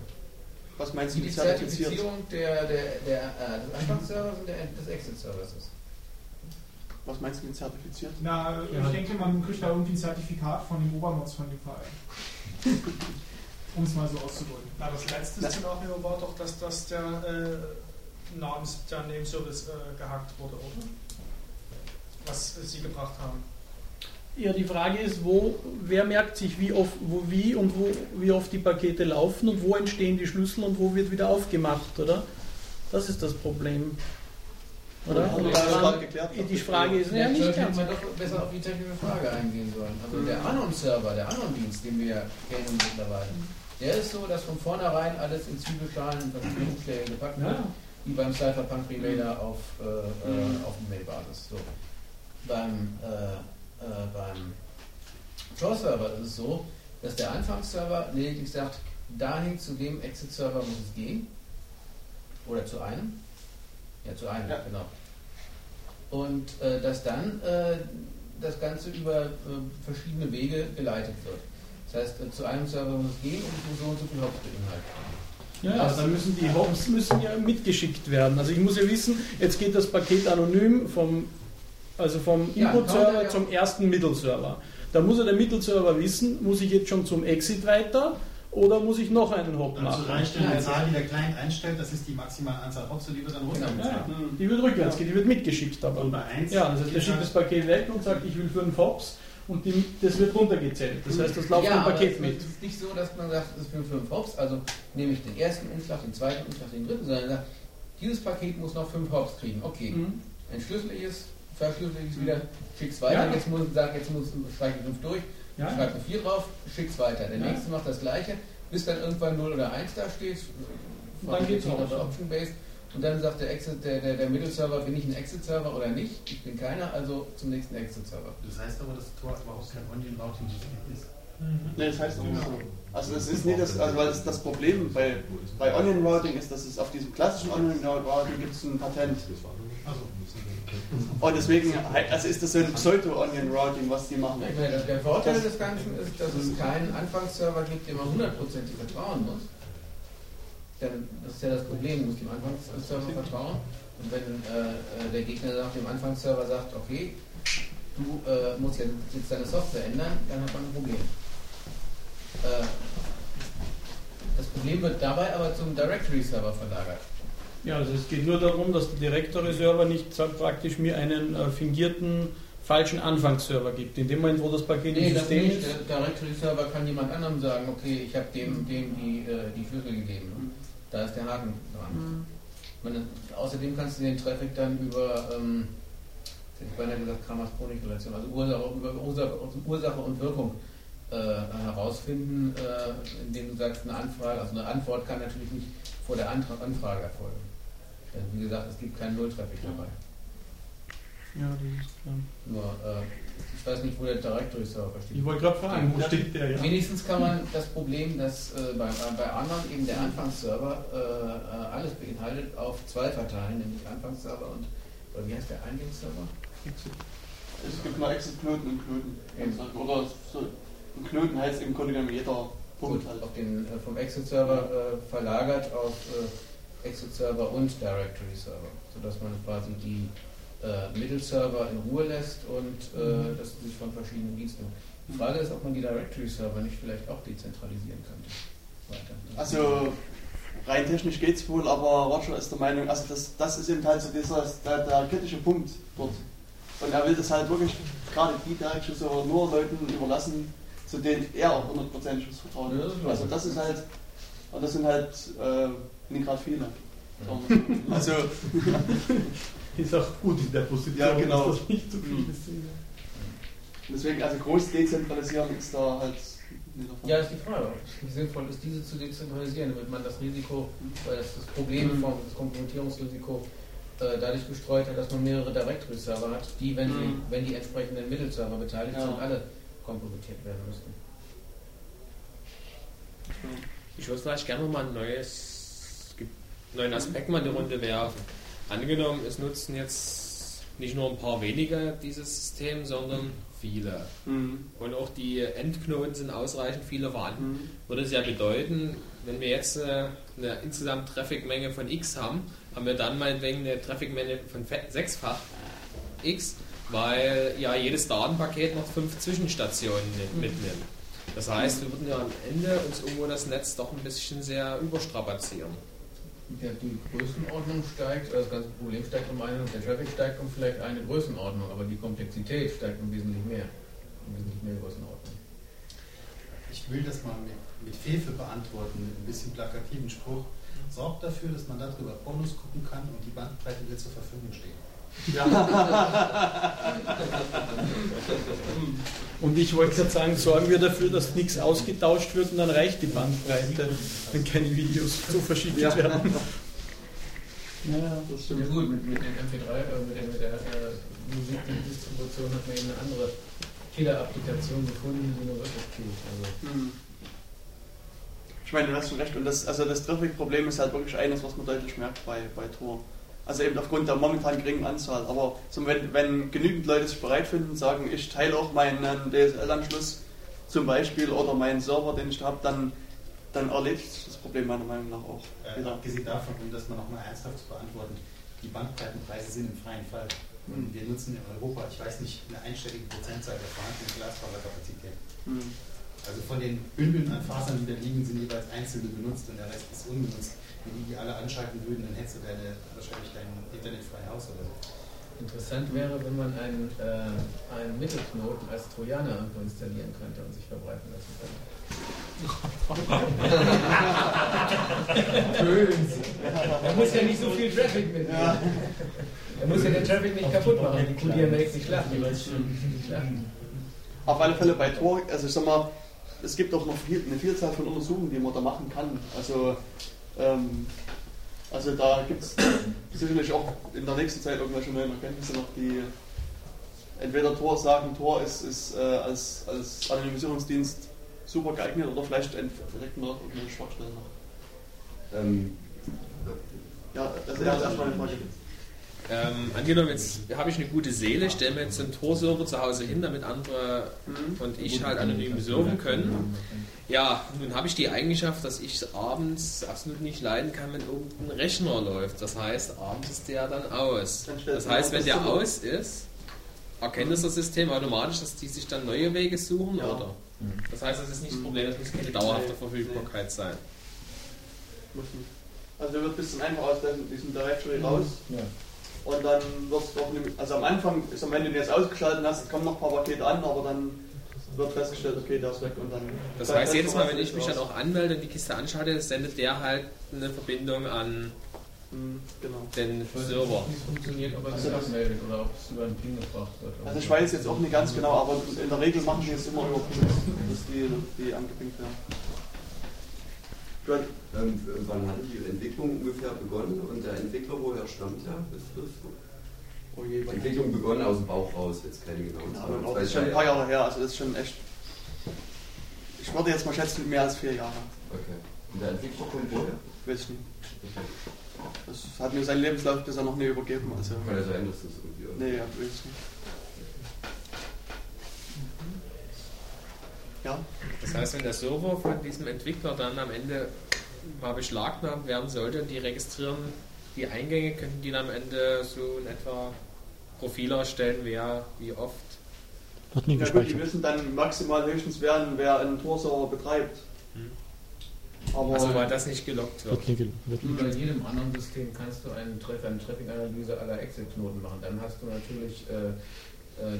Was meinst du die? Zertifizierung der, der, der, äh, des Anfangsservers und der, des Exit-Servers ist. Was meinst du mit zertifiziert? Na, Ja. ich denke, man kriegt da irgendwie ein Zertifikat von dem Obermods von dem Verein. um es mal so auszudrücken. Na, das letzte Na. Szenario war doch, dass das der äh, Namens, der Name-Service äh, gehackt wurde, oder? Was äh, Sie gebracht haben. Ja, die Frage ist, wo, wer merkt sich, wie oft, wo, wie und wo, wie oft die Pakete laufen und wo entstehen die Schlüssel und wo wird wieder aufgemacht, oder? Das ist das Problem. Oder? Ja, die Frage ist ja nicht ganz. man doch besser auf die technische Frage eingehen sollen. Also der Anon-Server, der Anon-Dienst, den wir kennen mittlerweile, der ist so, dass von vornherein alles in Zwiebelschalen und Verschwörungsstellen gepackt wird, Ja. wie beim Cypherpunk Remailer auf, äh, äh, Mhm. auf Mailbasis. So. Beim, äh, äh, beim Tor-Server ist es so, dass der Anfangsserver lediglich sagt, dahin zu dem Exit-Server muss es gehen. Oder zu einem. Ja, zu einem, Ja. genau. Und äh, dass dann äh, das Ganze über äh, verschiedene Wege geleitet wird. Das heißt, äh, zu einem Server muss es gehen und es muss so und so viel Hops beinhalten. Ja, aber dann müssen die Hops müssen ja mitgeschickt werden. Also ich muss ja wissen, jetzt geht das Paket anonym vom, also vom Ja, Input-Server er ja- zum ersten Mittelserver. Da muss ja der Mittelserver wissen, muss ich jetzt schon zum Exit weiter oder muss ich noch einen Hop Dazu machen? reicht ja eine Zahl, die der Client einstellt, das ist die maximale Anzahl Hops und die wird dann Ja, runtergezahlt. die wird rückwärts gehen, die wird mitgeschickt. Aber. Und bei 1 Ja, das heißt, der schickt das Paket weg und sagt, ich will fünf Hops und die, das wird runtergezählt. Das heißt, das läuft ja, im aber Paket es mit. ist nicht so, dass man sagt, es sind fünf Hops, also nehme ich den ersten Umschlag, den zweiten Umschlag, den dritten, sondern sagt, dieses Paket muss noch fünf Hops kriegen. Okay, Mhm. entschlüssel ich es, verschlüssel ich es wieder, schick's weiter, Ja. jetzt muss ich sagen, jetzt muss ich fünf durch, Ja. schreibe eine 4 drauf, schick's weiter. Der Ja. nächste macht das gleiche, bis dann irgendwann 0 oder 1 da steht. Und dann geht's auf raus. Option Based. Und dann sagt der, Exit, der, der, der Mittelserver, bin ich ein Exit-Server oder nicht? Ich bin keiner, also zum nächsten Exit-Server. Das heißt aber, dass Tor überhaupt kein Onion-Routing-System ist. Nee, das heißt auch nicht so. Also das ist nicht das, also weil das, das Problem bei, bei Onion Routing ist, dass es auf diesem klassischen Onion Routing gibt es ein Patent. Und deswegen also ist das so ein Pseudo-Onion Routing, was die machen. Ich meine, der Vorteil des Ganzen ist, dass es keinen Anfangsserver gibt, dem man hundertprozentig vertrauen muss. Denn das ist ja das Problem, du musst dem Anfangsserver vertrauen. Und wenn äh, der Gegner sagt, dem Anfangsserver sagt, okay, du äh, musst jetzt, jetzt deine Software ändern, dann hat man ein Problem. Äh, das Problem wird dabei aber zum Directory-Server verlagert. Ja, also es geht nur darum, dass der Directory-Server nicht sagt, praktisch mir einen äh, fingierten falschen Anfangsserver gibt. In dem Moment, wo das Paket Nee, im das System nicht. ist. Der Directory-Server kann jemand anderem sagen, okay, ich habe dem, dem die, äh, die Schlüssel gegeben. Da ist der Haken dran. Man, außerdem kannst du den Traffic dann über, ähm, ich beinahe gesagt, Kramers-Chronik-Relation, also Ursache, über Ursache, Ursache und Wirkung äh, herausfinden, äh, indem du sagst, eine Anfrage, also eine Antwort kann natürlich nicht vor der Antra Anfrage erfolgen. Denn wie gesagt, es gibt keinen Null-Traffic dabei. Ja, das ist klar. Nur, äh, ich weiß nicht, wo der Directory-Server steht. Ich wollte gerade fragen, wo steht der? Ja? Wenigstens kann man das Problem, dass äh, bei, bei anderen eben der Anfangsserver äh, äh, alles beinhaltet, auf zwei verteilen, nämlich Anfangsserver und, oder wie heißt der Eingangsserver? Es gibt nur Exit-Knoten und Knoten. Oder so, ein Knoten heißt im Grunde genommen jeder Punkt Gut, halt. auf den, äh, vom Exit-Server äh, verlagert auf äh, Exit-Server und Directory-Server, sodass man quasi die äh, Mittelserver in Ruhe lässt und äh, Mhm. das sich von verschiedenen Diensten. Die Frage ist, ob man die Directory-Server nicht vielleicht auch dezentralisieren könnte. Weiter. Also rein technisch geht es wohl, aber Roger ist der Meinung, also das, das ist eben halt so dieser, der, der kritische Punkt dort. Und er will das halt wirklich, gerade die Directory Server nur Leuten überlassen, zu denen er auch hundertprozentiges Vertrauen Ja, hat. ist Also das ist halt, und das sind halt äh, nicht gerade viele. Also Ist auch gut in der Position, Ja, genau. dass das nicht zu viel ist. deswegen, also groß dezentralisieren ist da halt. Ja, ist die Frage, ob es sinnvoll ist, diese zu dezentralisieren, damit man das Risiko, weil das, das Problem vom das Kompromittierungsrisiko äh, dadurch gestreut hat, dass man mehrere Directory-Server hat, die, wenn, Mhm. sie, wenn die entsprechenden Mittelserver beteiligt Ja. sind, alle kompromittiert werden müssten. Ich würde vielleicht gerne mal ein neues, neuen Aspekt mal in die Runde werfen. Angenommen, es nutzen jetzt nicht nur ein paar wenige dieses System, sondern viele. Mhm. Und auch die Endknoten sind ausreichend viele vorhanden. Mhm. Würde es ja bedeuten, wenn wir jetzt äh, eine insgesamt Trafficmenge von x haben, haben wir dann meinetwegen eine Trafficmenge von sechsfach x, weil ja jedes Datenpaket noch fünf Zwischenstationen ni- mitnimmt. Das heißt, wir würden ja am Ende uns irgendwo das Netz doch ein bisschen sehr überstrapazieren. Die Größenordnung steigt, das ganze Problem steigt um eine, der Traffic steigt um vielleicht eine Größenordnung, aber die Komplexität steigt um wesentlich mehr. Um wesentlich mehr Größenordnung. Ich will das mal mit, mit Fefe beantworten, mit ein bisschen plakativen Spruch. sorgt dafür, dass man darüber Pornos gucken kann und die Bandbreite wird zur Verfügung stehen. Ja. und ich wollte gerade sagen, sorgen wir dafür, dass nichts ausgetauscht wird und dann reicht die Bandbreite, wenn keine Videos so verschickt ja. werden. Ja, das stimmt. Ja, gut, mit, mit dem MP3, äh, mit, der, mit der äh, Musikdistribution hat man eben eine andere Killer-Applikation gefunden, die nur wirklich tut. Also. Mhm. Ich meine, du hast schon recht. Und das, also das Traffic-Problem ist halt wirklich eines, was man deutlich merkt bei, bei Tor. Also eben aufgrund der momentan geringen Anzahl. Aber so wenn, wenn genügend Leute sich bereit finden, sagen, ich teile auch meinen DSL-Anschluss zum Beispiel oder meinen Server, den ich habe, dann, dann erledigt sich das Problem meiner Meinung nach auch. Äh, abgesehen davon, um das mal nochmal ernsthaft zu beantworten, die Bandbreitenpreise sind im freien Fall. Mhm. Wir nutzen in Europa, ich weiß nicht, eine einstellige Prozentzahl der vorhandenen Glasfaserkapazität. Mhm. Also von den Bündeln an Fasern, die da liegen, sind jeweils einzelne benutzt und der Rest ist unbenutzt. Wenn die die alle anschalten würden, dann hättest du deine, wahrscheinlich dein internetfreies Haus oder so. Interessant wäre, wenn man einen, äh, einen Mittelknoten als Trojaner irgendwo installieren könnte und sich verbreiten lassen könnte. er muss ja nicht so viel Traffic mitnehmen. Ja. Er muss ja den Traffic nicht kaputt machen. Die melkt, nicht schlafen. Auf alle Fälle bei Tor, also ich sag mal, es gibt auch noch viel, eine Vielzahl von Untersuchungen, die man da machen kann. Also, ähm, also da gibt es sicherlich auch in der nächsten Zeit irgendwelche neuen Erkenntnisse noch, die entweder Tor sagen, Tor ist, ist äh, als, als Anonymisierungsdienst super geeignet oder vielleicht direkt noch irgendeine Schwachstelle noch. Ähm, ja, das ist erstmal eine Frage. Ähm, angenommen, jetzt habe ich eine gute Seele, stelle mir jetzt einen Tor-Server zu Hause hin, damit andere mhm. und ich halt anonym surfen können. Ja, nun habe ich die Eigenschaft, dass ich abends absolut nicht leiden kann, wenn irgendein Rechner läuft. Das heißt, abends ist der dann aus. Das heißt, wenn der aus ist, erkennt das System automatisch, dass die sich dann neue Wege suchen, ja. oder? Das heißt, das ist nicht das Problem, das muss keine dauerhafte Verfügbarkeit sein. Also du wird ein bisschen einfach aus diesem Directory raus. Ja. Und dann wirst du auch, also am Anfang ist am Ende, wenn du jetzt ausgeschaltet hast, kommen noch ein paar Pakete an, aber dann wird festgestellt, okay, der ist weg und dann. Das heißt, jedes Mal, wenn ich mich dann auch anmelde und die Kiste anschalte, sendet der halt eine Verbindung an hm, genau. den Server. Es funktioniert, ob er sich also abmeldet oder ob es über einen Ping gebracht wird. Also ich weiß jetzt auch nicht ganz genau, aber in der Regel machen die es immer über Pings, dass die, die angepinkt werden. Ähm, wann hat die Entwicklung ungefähr begonnen und der Entwickler, woher stammt der? Oh je, die Entwicklung begonnen aus dem Bauch raus, jetzt keine genauen Zahlen. Ja, das ist schon ein paar Jahre her, also das ist schon echt. Ich würde jetzt mal schätzen, mehr als vier Jahre. Okay. Und der Entwickler kommt woher? Weiß ich nicht. Okay. Das hat mir seinen Lebenslauf bisher noch nie übergeben. Also. Kann ja sein, dass das irgendwie. Nee, ja, weiß ich nicht. Ja. Das heißt, wenn der Server von diesem Entwickler dann am Ende mal beschlagnahmt werden sollte und die registrieren die Eingänge, könnten die dann am Ende so in etwa Profile erstellen, wer wie oft. Wird nie ja, gut, die wissen dann maximal höchstens werden, wer einen Tor-Server betreibt. Hm. Aber also weil das nicht gelockt wird. wird, wird Wie bei jedem anderen System kannst du einen Treff, eine Traffic-Analyse aller Exit-Knoten machen. Dann hast du natürlich äh,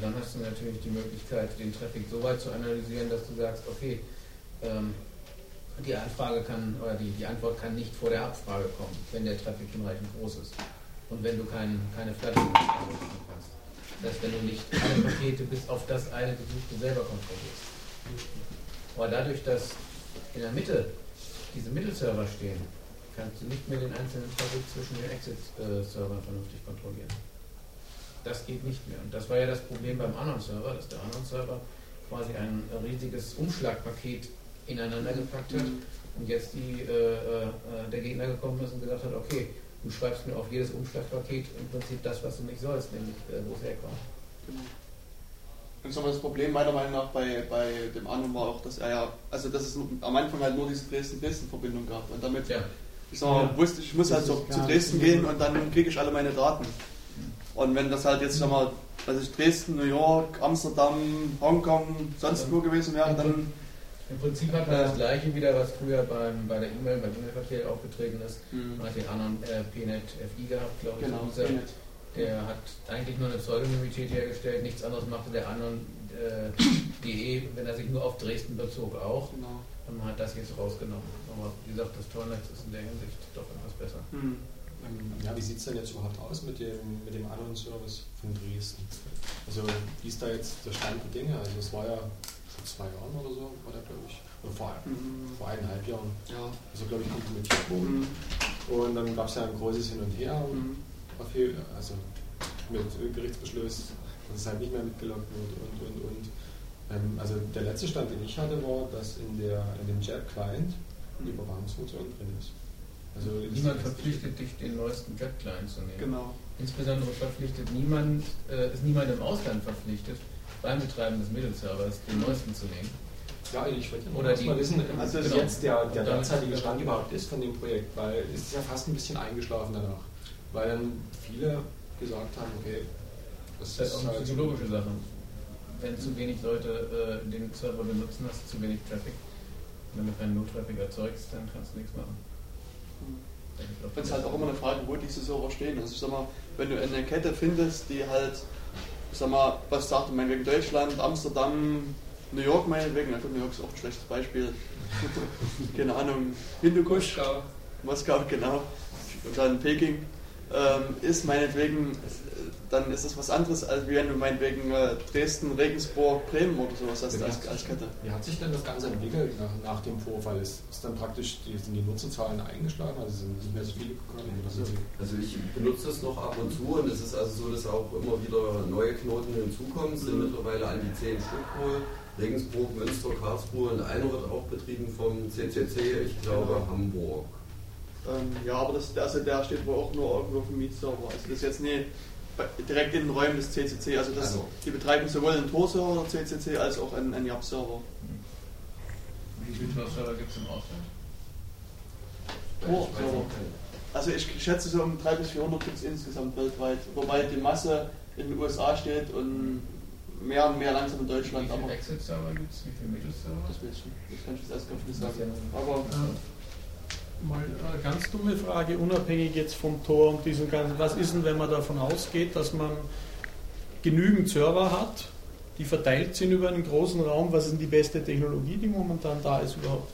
dann hast du natürlich die Möglichkeit, den Traffic so weit zu analysieren, dass du sagst, okay, ähm, die Anfrage kann oder die, die Antwort kann nicht vor der Abfrage kommen, wenn der Traffic hinreichend groß ist. Und wenn du kein, keine Flaschen kannst. Das heißt, wenn du nicht alle Pakete bis auf das eine gesuchte selber kontrollierst. Aber dadurch, dass in der Mitte diese Mittelserver stehen, kannst du nicht mehr den einzelnen Traffic zwischen den Exit-Servern vernünftig kontrollieren das geht nicht mehr. Und das war ja das Problem beim anderen Server, dass der anderen Server quasi ein riesiges Umschlagpaket ineinander gepackt hat und jetzt die, äh, äh, der Gegner gekommen ist und gesagt hat, okay, du schreibst mir auf jedes Umschlagpaket im Prinzip das, was du nicht sollst, nämlich äh, wo es herkommt. Genau. Und das Problem meiner Meinung nach bei, bei dem anderen war auch, dass er ja, also dass es am Anfang halt nur diese Dresden-Dresden-Verbindung gab und damit ja. ich sag mal, ja. wusste, ich muss halt so zu Dresden gehen und dann kriege ich alle meine Daten. Und wenn das halt jetzt, sag mal, also Dresden, New York, Amsterdam, Hongkong, sonst wo gewesen wäre, dann. Im Prinzip hat man äh, das gleiche wieder, was früher beim, bei der E-Mail, beim E-Mail-Verkehr aufgetreten ist. Mhm. Man hat den anderen äh, PNET FI gehabt, glaube ich. Genau, dieser, der hat eigentlich nur eine Pseudonymität hergestellt, nichts anderes machte der anderen äh, DE, wenn er sich nur auf Dresden bezog, auch. Genau. Und man hat das jetzt rausgenommen. Aber wie gesagt, das Tornetz ist in der Hinsicht doch etwas besser. Mhm. Ja, wie sieht es denn jetzt überhaupt aus mit dem, mit dem Anon-Service von Dresden? Also wie ist da jetzt der Stand der Dinge? Also es war ja vor zwei Jahren oder so, war der glaube ich, oder vor, mhm. vor eineinhalb Jahren, ja. also glaube ich komplementiert worden. Mhm. Und dann gab es ja ein großes Hin und Her, mhm. also mit Gerichtsbeschluss, dass es halt nicht mehr mitgelockt wird und, und, und. Ähm, also der letzte Stand, den ich hatte, war, dass in, der, in dem Jet-Client die Überwachungsfunktion drin ist. Also niemand verpflichtet dich, den neuesten Jet-Client zu nehmen. Genau. Insbesondere verpflichtet niemand, äh, ist niemand im Ausland verpflichtet, beim Betreiben des Mittelservers den neuesten zu nehmen. Ja, ich wollte ja noch mal wissen, also genau. jetzt der, der derzeitige Stand überhaupt ist von dem Projekt, weil es ist ja fast ein bisschen eingeschlafen danach. Weil dann viele gesagt haben, okay, das, das ist auch eine halt psychologische Sache. Wenn zu wenig Leute äh, den Server benutzen, hast du zu wenig Traffic. Wenn du keinen No-Traffic erzeugst, dann kannst du nichts machen. Finde es halt auch immer eine Frage, wo diese Server stehen. Also ich sag mal, wenn du eine Kette findest, die halt, ich sag mal, was sagt meinetwegen Deutschland, Amsterdam, New York meinetwegen, na gut, New York ist auch ein schlechtes Beispiel. Keine Ahnung, Hindukusch. Moskau. Moskau, genau. Und dann Peking. Ähm, ist meinetwegen dann ist das was anderes, als wenn du meinetwegen äh, Dresden, Regensburg, Bremen oder sowas hast als, als Kette. Wie hat sich denn das Ganze entwickelt nach, nach dem Vorfall? Ist, ist dann praktisch die, sind die Nutzerzahlen eingeschlagen, also sind nicht mehr so viele gekommen? Also, also, ich benutze das noch ab und zu und es ist also so, dass auch immer wieder neue Knoten hinzukommen. Es sind mhm. mittlerweile an die zehn Stück wohl. Regensburg, Münster, Karlsruhe und einer wird auch betrieben vom CCC, ich glaube genau. Hamburg. Ähm, ja, aber das, also der steht wohl auch nur irgendwo auf dem Mietserver. Also das ist jetzt nie direkt in den Räumen des CCC. Also, das, also. die betreiben sowohl einen Tor-Server der CCC als auch einen, einen YAP-Server. Wie viele Tor-Server gibt es im Ausland? Tor-Server. Also ich schätze so um 300 bis 400 gibt es insgesamt weltweit. Wobei die Masse in den USA steht und mehr und mehr langsam in Deutschland. Wie viele Exit-Server gibt es? Wie viele Mittelserver? Das weiß ich nicht. Das kann ich jetzt erst gar nicht sagen. Aber mal eine ganz dumme Frage, unabhängig jetzt vom Tor und diesem ganzen, was ist denn, wenn man davon ausgeht, dass man genügend Server hat, die verteilt sind über einen großen Raum, was ist denn die beste Technologie, die momentan da ist überhaupt?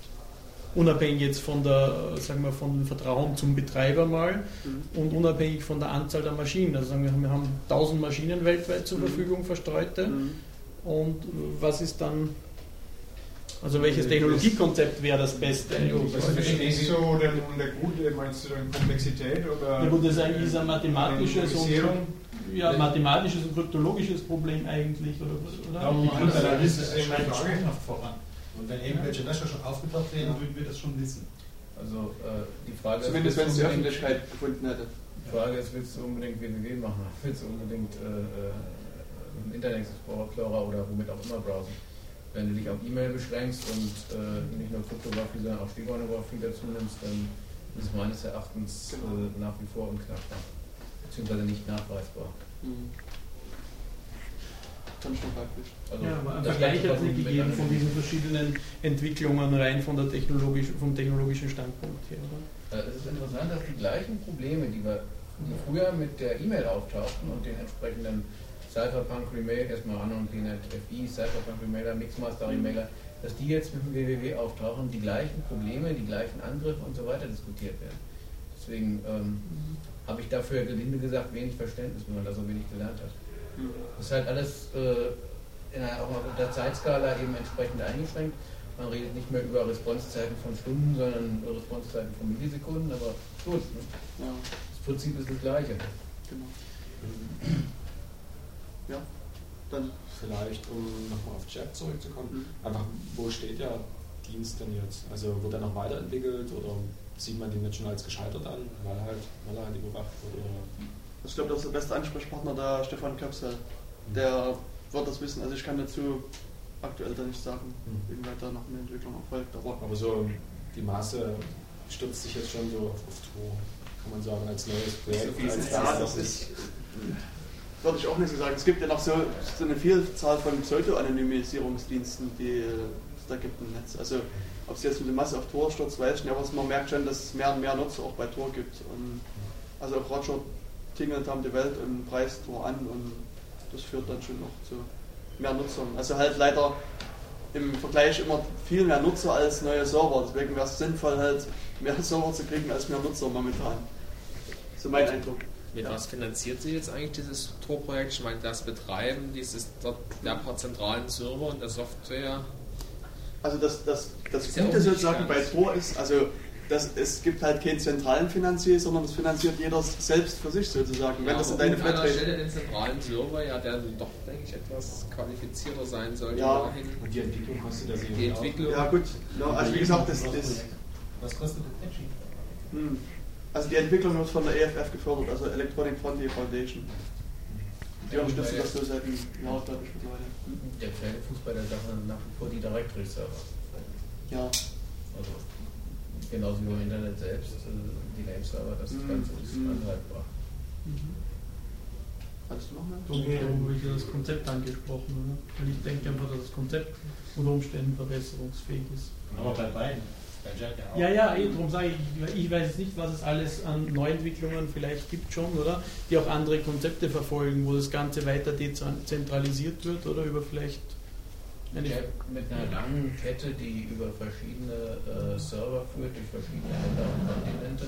Unabhängig jetzt von der, sagen wir, von dem Vertrauen zum Betreiber mal mhm. und unabhängig von der Anzahl der Maschinen. Also sagen wir, wir haben 1000 Maschinen weltweit zur mhm. Verfügung verstreute. Mhm. Und was ist dann also welches Technologiekonzept wäre das Beste? Was verstehst du unter Gute? Meinst du dann Komplexität? Oder ja gut, das ist eigentlich ein mathematisches und, ja, mathematisches und kryptologisches Problem eigentlich. Oder, oder? Ja, man da ist es sprunghaft voran. Und wenn irgendwelche Löcher schon aufgetaucht wären, würden wir das schon wissen. Also äh, die Frage Zumindest wenn es die Öffentlichkeit gefunden hätte. Die Frage ist, willst du unbedingt www machen? Willst du unbedingt äh, äh, Internet Explorer oder womit auch immer browsen? Wenn du dich auf E-Mail beschränkst und äh, nicht nur Kryptographie, sondern auch Steganographie dazu nimmst, dann ist es meines Erachtens genau. äh, nach wie vor unknackbar, beziehungsweise nicht nachweisbar. Mhm. Also ja, aber ein Vergleich hat es nicht gegeben von diesen verschiedenen Entwicklungen rein von der technologisch, vom technologischen Standpunkt her, oder? Äh, es ist interessant, dass die gleichen Probleme, die wir die früher mit der E-Mail auftauchten und den entsprechenden Cypherpunk Remail, erstmal Anon PNet FI, Cypherpunk Remailer, Mixmaster Remailer, dass die jetzt mit dem WWW auftauchen, die gleichen Probleme, die gleichen Angriffe und so weiter diskutiert werden. Deswegen ähm, habe ich dafür gelinde gesagt wenig Verständnis, wenn man da so wenig gelernt hat. Das ist halt alles äh, in einer, auch auf der Zeitskala eben entsprechend eingeschränkt. Man redet nicht mehr über Responsezeiten von Stunden, sondern Responsezeiten von Millisekunden, aber gut. Ne? Ja. Das Prinzip ist das gleiche. Genau. Ja, dann. Vielleicht, um nochmal auf Chat zurückzukommen, mhm. einfach, wo steht der Dienst denn jetzt? Also wird er noch weiterentwickelt oder sieht man den jetzt schon als gescheitert an, weil, halt, weil er halt überwacht wird? Oder? Ich glaube, das ist der beste Ansprechpartner der Stefan Köpsel. Mhm. Der wird das wissen. Also ich kann dazu aktuell da nicht sagen, mhm. inwieweit da noch eine Entwicklung erfolgt. Aber, aber so die Maße stürzt sich jetzt schon so auf, auf Tour, kann man sagen, als neues Projekt. Als ja, das ist würde ich auch nicht so sagen. Es gibt ja noch so, so eine Vielzahl von Pseudo-Anonymisierungsdiensten, die es da gibt im Netz. Also ob es jetzt mit der Masse auf Tor stürzt, weiß ich nicht, aber man merkt schon, dass es mehr und mehr Nutzer auch bei Tor gibt. Und also auch Roger tingelt haben die Welt und preist Tor an und das führt dann schon noch zu mehr Nutzern. Also halt leider im Vergleich immer viel mehr Nutzer als neue Server. Deswegen wäre es sinnvoll, halt mehr Server zu kriegen als mehr Nutzer momentan. So mein Eindruck. Mit Ja. was finanziert sie jetzt eigentlich dieses Tor-Projekt? Ich meine, das Betreiben dieses dort der paar zentralen Server und der Software. Also das, das, das Ist ja Gute nicht sozusagen bei Tor ist, also das, es gibt halt keinen zentralen Finanzier, sondern das finanziert jeder selbst für sich sozusagen. Wenn Ja, das in deine Flatrate Stelle den zentralen Server, ja, der doch, denke ich, etwas qualifizierter sein sollte Ja. dahin. Und die Entwicklung kostet das Die Entwicklung. Ja gut, ja, also wie gesagt, das, das, Was kostet das Patchy? hm. Also die Entwicklung wird von der EFF gefördert, also Electronic Frontier Foundation. Die unterstützen das so seit einem Jahr, glaube ich, mittlerweile. Der Pferdefußball, der sagt nach wie vor die Directory-Server. Ja. Also genauso wie im Internet selbst, äh, die Name-Server, das Mhm. Ganze ist Mhm. anhaltbar. Kannst du noch mehr? Okay, darum habe ich das Konzept angesprochen. Oder? Weil ich denke einfach, dass das Konzept unter Umständen verbesserungsfähig ist. Aber bei beiden. Bei Jack ja auch. Ja, ja, eh, darum sage ich, ich weiß jetzt nicht, was es alles an Neuentwicklungen vielleicht gibt schon, oder? Die auch andere Konzepte verfolgen, wo das Ganze weiter dezentralisiert wird, oder über vielleicht eine. Ja, mit einer langen Kette, die über verschiedene äh, Server führt, durch verschiedene Länder und Kontinente,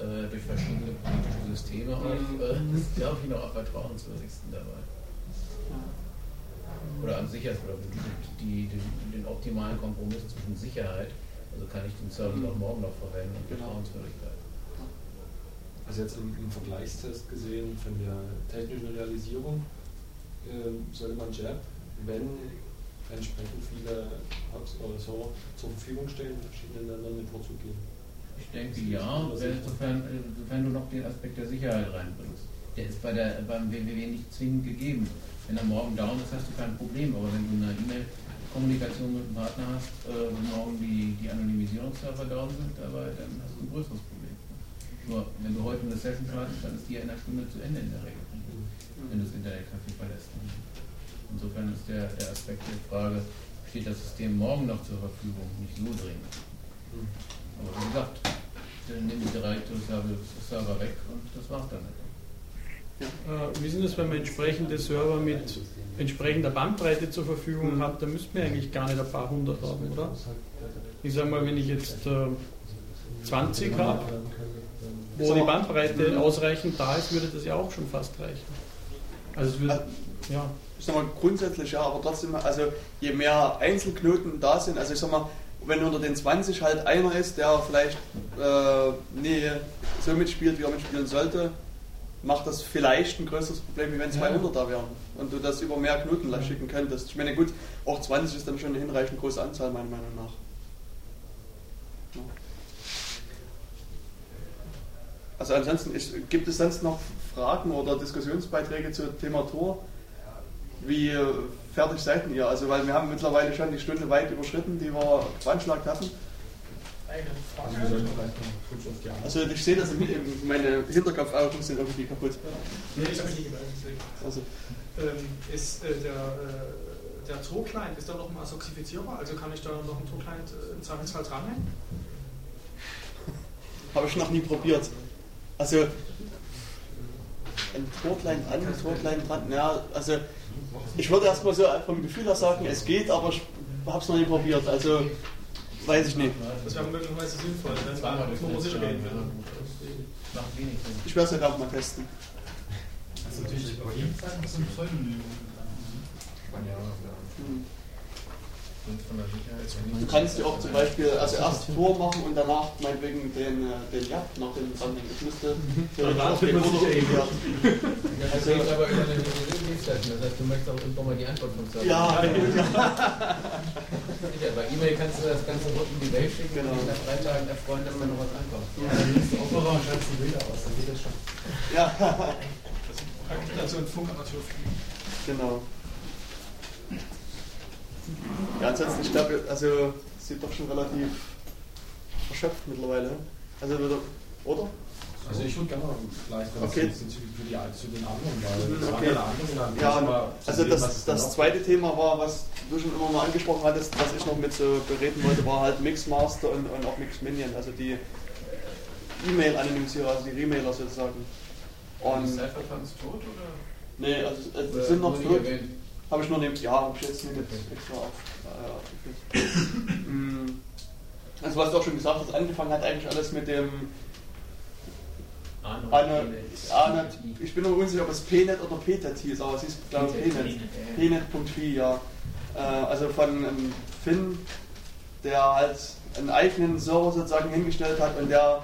äh, durch verschiedene politische Systeme auch, äh, ist, glaube ich, noch am vertrauenswürdigsten dabei. Oder am sichersten, oder die, die, den, den optimalen Kompromiss zwischen Sicherheit, also kann ich den Server auch morgen noch verwenden, und Vertrauenswürdigkeit. Also jetzt im, im Vergleichstest gesehen von der technischen Realisierung ähm, sollte man JAP, wenn entsprechend viele Hubs oder so zur Verfügung stellen, in verschiedenen Ländern mit Vorzug geben. Ich denke ja, sofern, äh, sofern du noch den Aspekt der Sicherheit reinbringst. Der ist bei der, beim WWW nicht zwingend gegeben. Wenn er morgen down ist, hast du kein Problem. Aber wenn du eine E-Mail-Kommunikation mit einem Partner hast, äh, wenn morgen die, die Anonymisierungsserver down sind, dabei, dann hast du ein größeres Problem. Nur, wenn du heute eine Session startest, dann ist die ja in einer Stunde zu Ende in der Regel. Wenn du das Internetcafé verlässt. Insofern ist der, der Aspekt der Frage, steht das System morgen noch zur Verfügung, nicht so dringend. Aber wie gesagt, dann nehmen die drei Server weg und das war's dann. Äh, wie sind das, wenn man entsprechende Server mit entsprechender Bandbreite zur Verfügung hat, dann müssten wir eigentlich gar nicht ein paar hundert haben, oder? Ich sage mal, wenn ich jetzt äh, 20 habe, wo die Bandbreite ausreichend da ist, würde das ja auch schon fast reichen. Also es würde, ja. Ich sag mal grundsätzlich ja, aber trotzdem, also je mehr Einzelknoten da sind, also ich sag mal, wenn unter den 20 halt einer ist, der vielleicht äh, nie so mitspielt, wie er mitspielen sollte, macht das vielleicht ein größeres Problem, wie wenn 200 da wären und du das über mehr Knoten schicken könntest. Ich meine, gut, auch 20 ist dann schon eine hinreichend große Anzahl, meiner Meinung nach. Also ansonsten, ist, gibt es sonst noch Fragen oder Diskussionsbeiträge zum Thema Tor? Wie fertig seid ihr? Also, weil wir haben mittlerweile schon die Stunde weit überschritten, die wir veranschlagt hatten. Eine Also. Also, ich sehe das, im, im, meine Hinterkopfaugen sind irgendwie kaputt. Nee, ich habe nicht deswegen. Also, Ähm, ist äh, der, äh, der Tor-Client, ist da noch mal soxifizierbar? Also kann ich da noch einen Tor-Client äh, im Zweifelsfall dranhängen? habe ich noch nie probiert. Also, ein Torklein an, ein Torklein dran. Ja, also, ich würde erstmal so vom Gefühl her sagen, es geht, aber ich habe es noch nie probiert. Also, weiß ich nicht. Das wäre möglicherweise sinnvoll, wenn man sicher gehen will. Sinn. Ich werde es halt auch mal testen. Das ist natürlich bei jedem Fall ein Pseudonym. Hm. Du kannst ja auch zum Beispiel also erst Tor machen und danach meinetwegen den, äh, den ja noch den dranhängen. Ich müsste theoretisch auch den Motor. Das Also, geht aber über eine Dienstleistung. Das heißt, du möchtest auch irgendwann mal die Antwort vom Server. Ja, ja. Bei E-Mail kannst du das Ganze rund in die Welt schicken Genau. und nach drei Tagen erfreuen, dass da noch was ankommt. Ja, dann nimmst du Opera und schreibst die Bilder aus, dann geht das schon. ja, Also ein Funkamateur fliegen. genau. Ja, ansonsten, ich glaube, also sieht doch schon relativ erschöpft mittlerweile. Also, oder? Also ich würde gerne vielleicht was Okay. zu, die, zu den anderen, weil okay. dann Ja, zu also sehen, das, das noch zweite Thema war, was du schon immer mal angesprochen hattest, was ich noch mit so bereden wollte, war halt Mixmaster und, und auch Mixminion, also die E-Mail-Anonymisierer, also die Remailer sozusagen. Und ist tot oder? nee, also es Oder sind noch tot. erwähnt? Habe ich nur neben, ja, habe ich jetzt nicht extra auf. Äh, mm. also was du auch schon gesagt hast, angefangen hat eigentlich alles mit dem eine, ich bin noch unsicher, ob es PNet oder PTET hieß, aber es ist, glaube ich, PNet. PNet.fi, ja. Äh, also von einem Finn, der halt einen eigenen Server sozusagen hingestellt hat und der,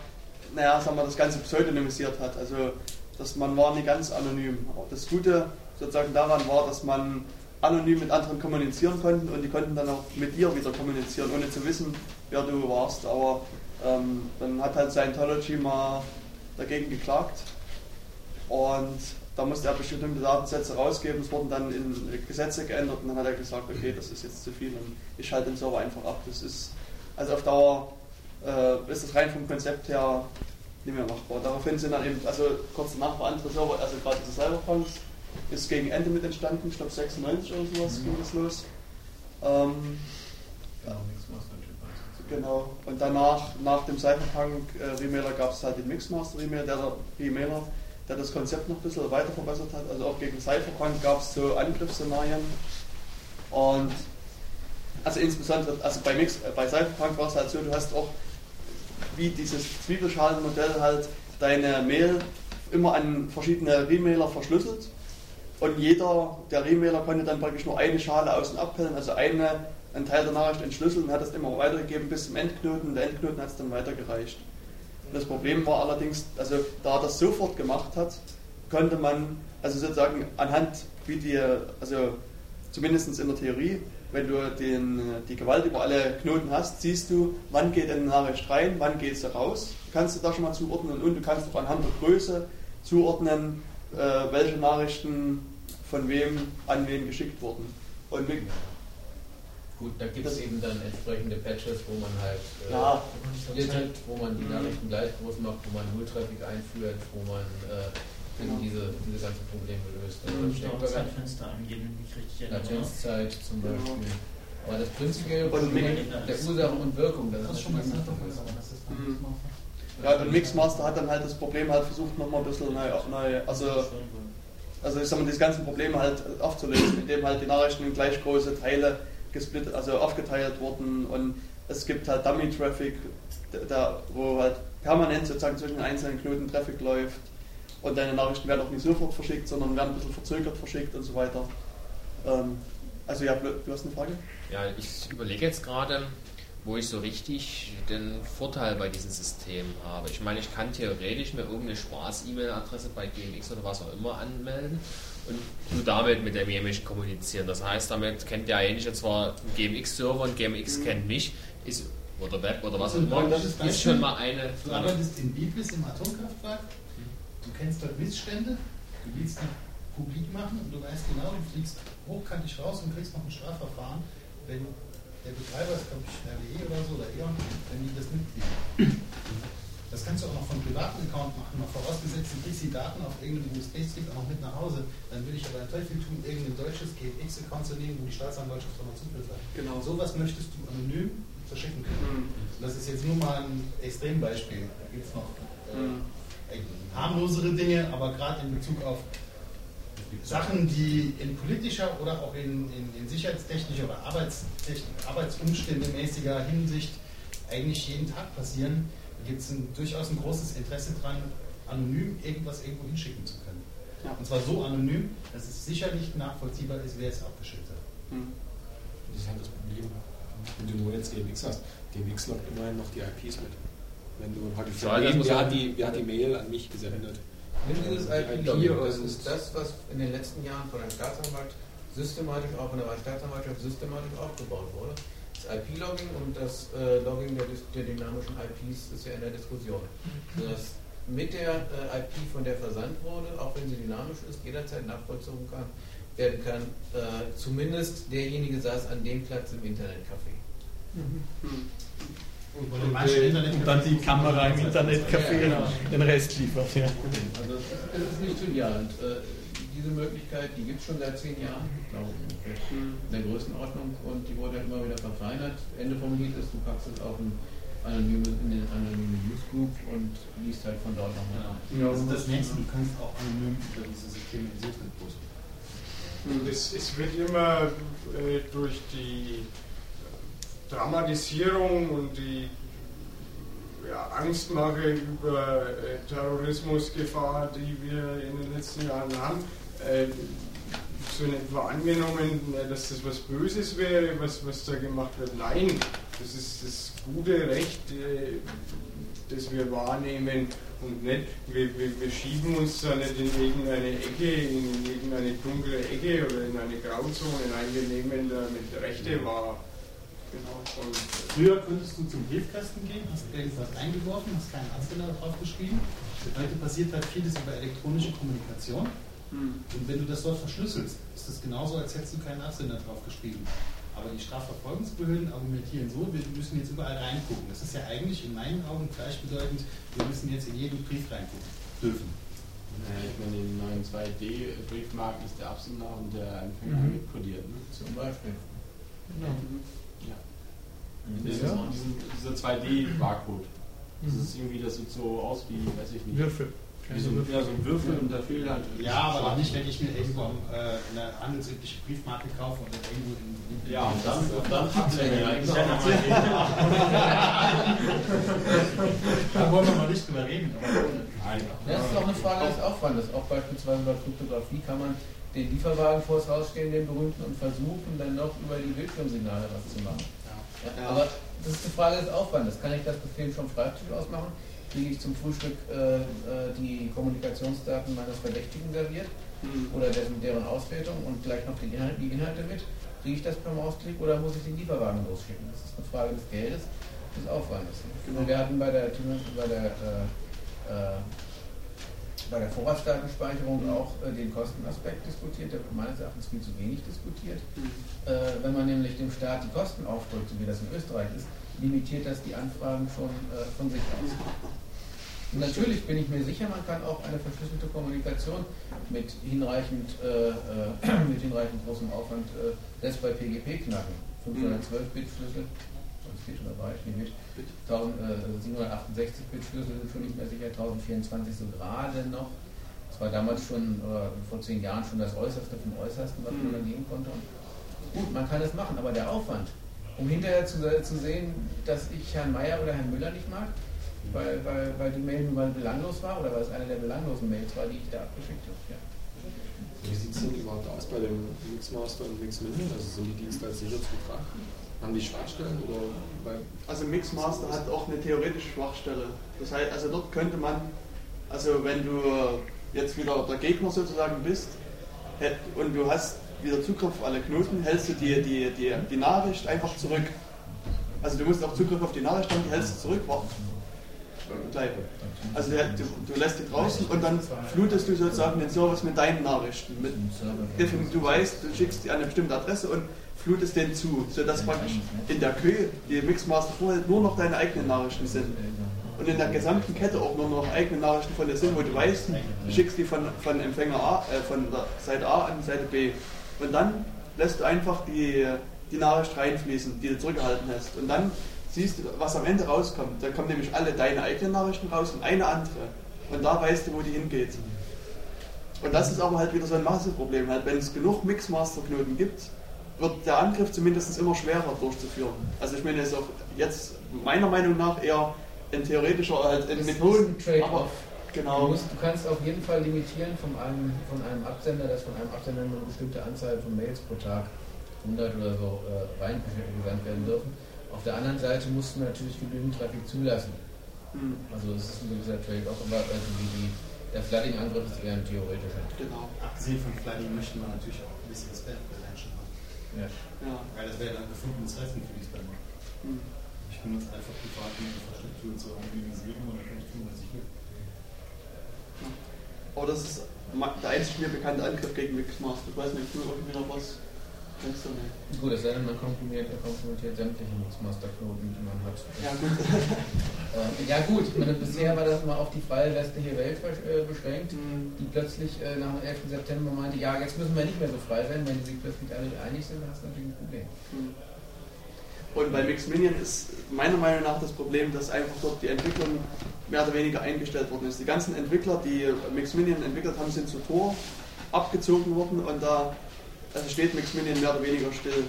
naja, sagen wir, das Ganze pseudonymisiert hat. Also, dass man war nicht ganz anonym. Das Gute sozusagen daran war, dass man anonym mit anderen kommunizieren konnte und die konnten dann auch mit dir wieder kommunizieren, ohne zu wissen, wer du warst. Aber ähm, dann hat halt Scientology mal dagegen geklagt und da musste er bestimmte Datensätze rausgeben, es wurden dann in Gesetze geändert und dann hat er gesagt, okay, das ist jetzt zu viel und ich schalte den Server einfach ab. Das ist, also auf Dauer äh, ist das rein vom Konzept her nicht mehr machbar. Daraufhin sind dann eben, also kurz danach war andere Server, also gerade diese Cyberpunks, ist gegen Ende mit entstanden, ich glaube 96 oder sowas mhm. ging das los. Ähm, genau, Genau. Und danach, nach dem Cyberpunk äh, gab es halt den Mixmaster Remailer, der, Remailer, der das Konzept noch ein bisschen weiter verbessert hat. Also auch gegen Cyberpunk gab es so Angriffsszenarien. Und also insbesondere, also bei, Mix, äh, bei Cyberpunk war es halt so, du hast auch wie dieses Zwiebelschalenmodell halt deine Mail immer an verschiedene Remailer verschlüsselt. Und jeder der Remailer konnte dann praktisch nur eine Schale außen abhellen, also eine einen Teil der Nachricht entschlüsselt und hat es immer weitergegeben bis zum Endknoten. Der Endknoten hat es dann weitergereicht. Und das Problem war allerdings, also da er das sofort gemacht hat, konnte man, also sozusagen anhand, wie die, also zumindest in der Theorie, wenn du den, die Gewalt über alle Knoten hast, siehst du, wann geht eine Nachricht rein, wann geht sie raus. Kannst du da schon mal zuordnen und du kannst auch anhand der Größe zuordnen, äh, welche Nachrichten von wem an wen geschickt wurden. Und Gut, da gibt es eben dann entsprechende Patches, wo man halt äh, ja, splittet, wo man die Nachrichten gleich groß macht, wo man Nulltraffic einführt, wo man äh, genau. diese, diese ganzen Probleme löst. Also mhm, auch Zeitfenster angeben, nicht richtig Latenzzeit zum genau. Beispiel. Genau. Aber das Problem der Ursache und Wirkung, das, das ist schon mal mhm. Ja, der Mixmaster hat dann halt das Problem halt versucht nochmal ein bisschen neu, neu also, also ich sag mal, diese ganzen Probleme halt aufzulösen, indem halt die Nachrichten in gleich große Teile gesplittet, also aufgeteilt worden und es gibt halt Dummy-Traffic, da, wo halt permanent sozusagen zwischen den einzelnen Knoten Traffic läuft und deine Nachrichten werden auch nicht sofort verschickt, sondern werden ein bisschen verzögert verschickt und so weiter. Ähm, also ja, du hast eine Frage? Ja, ich überlege jetzt gerade, wo ich so richtig den Vorteil bei diesem System habe. Ich meine, ich kann theoretisch mir irgendeine Spaß-E-Mail-Adresse bei GMX oder was auch immer anmelden und du damit mit demjenigen kommunizieren. Das heißt, damit kennt derjenige zwar einen GMX-Server und GMX mhm. kennt mich, ist, oder Web oder was auch immer, das ist, ist schon mal eine. Du arbeitest in Biblis im Atomkraftwerk, du kennst dort Missstände, du willst die publik machen und du weißt genau, du fliegst hochkantig raus und kriegst noch ein Strafverfahren, wenn der Betreiber ist, glaube ich, RWE oder so, oder E.ON, wenn die das mitkriegen. Das kannst du auch noch vom privaten Account machen, noch vorausgesetzt, du kriegst die Daten auf irgendeinem USB-Stick auch noch mit nach Hause. Dann würde ich aber einen Teufel tun, irgendein deutsches GFX-Account zu nehmen, wo die Staatsanwaltschaft nochmal Zugriff hat. Genau. Sowas möchtest du anonym verschicken können. Mhm. Das ist jetzt nur mal ein Extrembeispiel. Da gibt es noch äh, mhm. harmlosere Dinge, aber gerade in Bezug auf Sachen, die in politischer oder auch in, in, in sicherheitstechnischer oder arbeitsumständemäßiger Hinsicht eigentlich jeden Tag passieren, gibt es durchaus ein großes Interesse daran, anonym irgendwas irgendwo hinschicken zu können. Ja. Und zwar so anonym, dass es sicherlich nachvollziehbar ist, wer es abgeschickt hat. Mhm. Das ist halt das Problem, wenn du nur jetzt GMX hast. GMX lockt immerhin noch die IPs mit. Wenn du heute wer, hat die, wer hat die Mail an mich gesendet? Nimm dieses IP-Login, das ist das, was in den letzten Jahren von der Staatsanwalt systematisch, auch von der Staatsanwaltschaft systematisch aufgebaut wurde. IP-Logging und das äh, Logging der, der, dynamischen IPs ist ja in der Diskussion. Dass mit der äh, IP, von der versandt wurde, auch wenn sie dynamisch ist, jederzeit nachvollzogen kann, werden kann, äh, zumindest derjenige saß an dem Platz im Internetcafé. Mhm. Und, und, und, dann die Kamera im Internetcafé ja, den Rest liefert. Ja. Also das ist nicht trivial. Und, äh, diese Möglichkeit, die gibt es schon seit zehn Jahren, glaube ich, in der Größenordnung und die wurde immer wieder verfeinert. Ende vom Lied ist, du packst es auf ein anonyme, in den anonymen Newsgroup und liest halt von dort nochmal. Ja, also das nächste, du kannst auch anonym über diese Systeme in Secret posten. Und es, es wird immer äh, durch die Dramatisierung und die ja, Angstmache über äh, Terrorismusgefahr, die wir in den letzten Jahren haben, äh, so in etwa angenommen, dass das was Böses wäre, was, was da gemacht wird. Nein, das ist das gute Recht, äh, das wir wahrnehmen und nicht, wir, wir, wir, schieben uns da nicht in irgendeine Ecke, in irgendeine dunkle Ecke oder in eine Grauzone. Nein, wir nehmen da mit Rechte wahr. Genau. Früher konntest du zum Briefkasten gehen, hast irgendwas eingeworfen, hast keinen Anzeiger drauf geschrieben. Heute passiert halt vieles über elektronische Kommunikation. Hm. Und wenn du das dort verschlüsselst, ist das genauso, als hättest du keinen Absender drauf geschrieben. Aber die Strafverfolgungsbehörden argumentieren so, wir müssen jetzt überall reingucken. Das ist ja eigentlich in meinen Augen gleichbedeutend, wir müssen jetzt in jeden Brief reingucken dürfen. Naja, ich meine, in den neuen 2D-Briefmarken ist der Absender und der Empfänger mhm. mitkodiert. Ne? Zum Beispiel. Genau. Ja. ja. Dieser 2D-Barcode. Das mhm. ist irgendwie, das sieht so aus wie, weiß ich nicht. Würfel. Wie so, ja, so ein Würfel und da fehlt halt. Ja, aber doch nicht, wenn ich mir irgendwo äh, eine handelsübliche Briefmarke kaufe und dann irgendwo in. in ja, und dann, und dann hat er ja Da wollen wir mal nicht drüber reden. Nein. Das ist auch eine Frage des Aufwandes. Auch beispielsweise bei Kryptographie kann man den Lieferwagen vor das Haus stellen, den berühmten, und versuchen dann noch über die Bildschirmsignale was zu machen. Ja. Aber das ist eine Frage des Aufwandes. Kann ich das Befehl vom Schreibtisch aus machen? kriege ich zum Frühstück äh, äh, die Kommunikationsdaten meines Verdächtigen serviert mhm. oder dessen, deren Auswertung und gleich noch die Inhalte, die Inhalte mit. Kriege ich das per Mausklick oder muss ich den Lieferwagen losschicken? Das ist eine Frage des Geldes, des Aufwandes. Genau. Wir hatten bei der, bei der, äh, äh, bei der Vorratsdatenspeicherung auch äh, den Kostenaspekt diskutiert, der wird meines Erachtens viel zu wenig diskutiert. Mhm. Äh, wenn man nämlich dem Staat die Kosten aufdrückt, so wie das in Österreich ist, limitiert das die Anfragen schon von sich aus. Und natürlich bin ich mir sicher, man kann auch eine verschlüsselte Kommunikation mit hinreichend, äh, äh, mit hinreichend großem Aufwand äh, selbst bei PGP knacken. 512-Bit-Schlüssel, steht schon dabei, ich mit. 768-Bit-Schlüssel sind schon nicht mehr sicher, 1024 so gerade noch. Das war damals schon, vor zehn Jahren schon das Äußerste vom Äußersten, was man dann geben konnte. Und gut, man kann es machen, aber der Aufwand, um hinterher zu, zu sehen, dass ich Herrn Meier oder Herrn Müller nicht mag, weil, weil, weil die Mail nun mal belanglos war oder weil es eine der belanglosen Mails war, die ich da abgeschickt habe. Ja. Wie sieht es denn überhaupt aus bei dem Mixmaster und Mixminion? Also sind die Dienste als sicher zu betrachten? Haben die Schwachstellen? Oder also Mixmaster hat auch eine theoretische Schwachstelle. Das heißt, also dort könnte man, also wenn du jetzt wieder der Gegner sozusagen bist und du hast wieder Zugriff auf alle Knoten, hältst du die, die, die, die Nachricht einfach zurück. Also du musst auch Zugriff auf die Nachricht haben, die hältst du zurück, bleiben. Also du, du, lässt die draußen und dann flutest du sozusagen den Service mit deinen Nachrichten. Mit, du weißt, du schickst die an eine bestimmte Adresse und flutest den zu, sodass praktisch in der Kühe, die Mixmaster vorhält, nur noch deine eigenen Nachrichten sind. Und in der gesamten Kette auch nur noch eigene Nachrichten von dir sind, wo du weißt, du schickst die von, von Empfänger A, äh, von der Seite A an Seite B. Und dann lässt du einfach die, die Nachricht reinfließen, die du zurückgehalten hast. Und dann siehst du, was am Ende rauskommt. Da kommen nämlich alle deine eigenen Nachrichten raus und eine andere. Und da weißt du, wo die hingeht. Und das ist aber halt wieder so ein Masseproblem. Halt, wenn es genug Mixmaster-Knoten gibt, wird der Angriff zumindest immer schwerer durchzuführen. Also ich meine, es ist auch jetzt meiner Meinung nach eher ein theoretischer halt ein Methoden. Aber genau. Du, musst, du, kannst auf jeden Fall limitieren von einem, von einem Absender, dass von einem Absender nur eine bestimmte Anzahl von Mails pro Tag, 100 oder so, äh, reingesandt werden dürfen. Auf der anderen Seite mussten wir natürlich genügend Traffic zulassen. Mhm. Also es ist ein gewisser Trade-off, aber also die, die, der Flooding-Angriff ist eher ein theoretischer. Genau. Abgesehen von Flooding möchten wir natürlich auch ein bisschen Spam Prevention haben. Ja. ja. Weil das wäre dann gefundenes Fressen für die Spammer. Mhm. Ich benutze einfach private Infrastruktur zur Anonymisierung und dann kann ich tun, was ich will. Aber das ist der einzige mir bekannte Angriff gegen Mixmaster. Ich weiß nicht, ob du irgendwie noch was Gut, es sei denn, man komprimiert, komprimiert sämtliche Nutzmasterknoten, die man hat. Ja, gut. äh, ja, gut. Meine, bisher war das mal auf die freie westliche Welt äh, beschränkt, mhm. die plötzlich äh, nach dem 11. September meinte: Ja, jetzt müssen wir nicht mehr so frei sein. Wenn sie plötzlich alle einig sind, dann hast du natürlich ein Problem. Mhm. Und bei Mixminion ist meiner Meinung nach das Problem, dass einfach dort die Entwicklung mehr oder weniger eingestellt worden ist. Die ganzen Entwickler, die Mixminion entwickelt haben, sind zu Tor abgezogen worden und da also steht Mixminion mehr oder weniger still.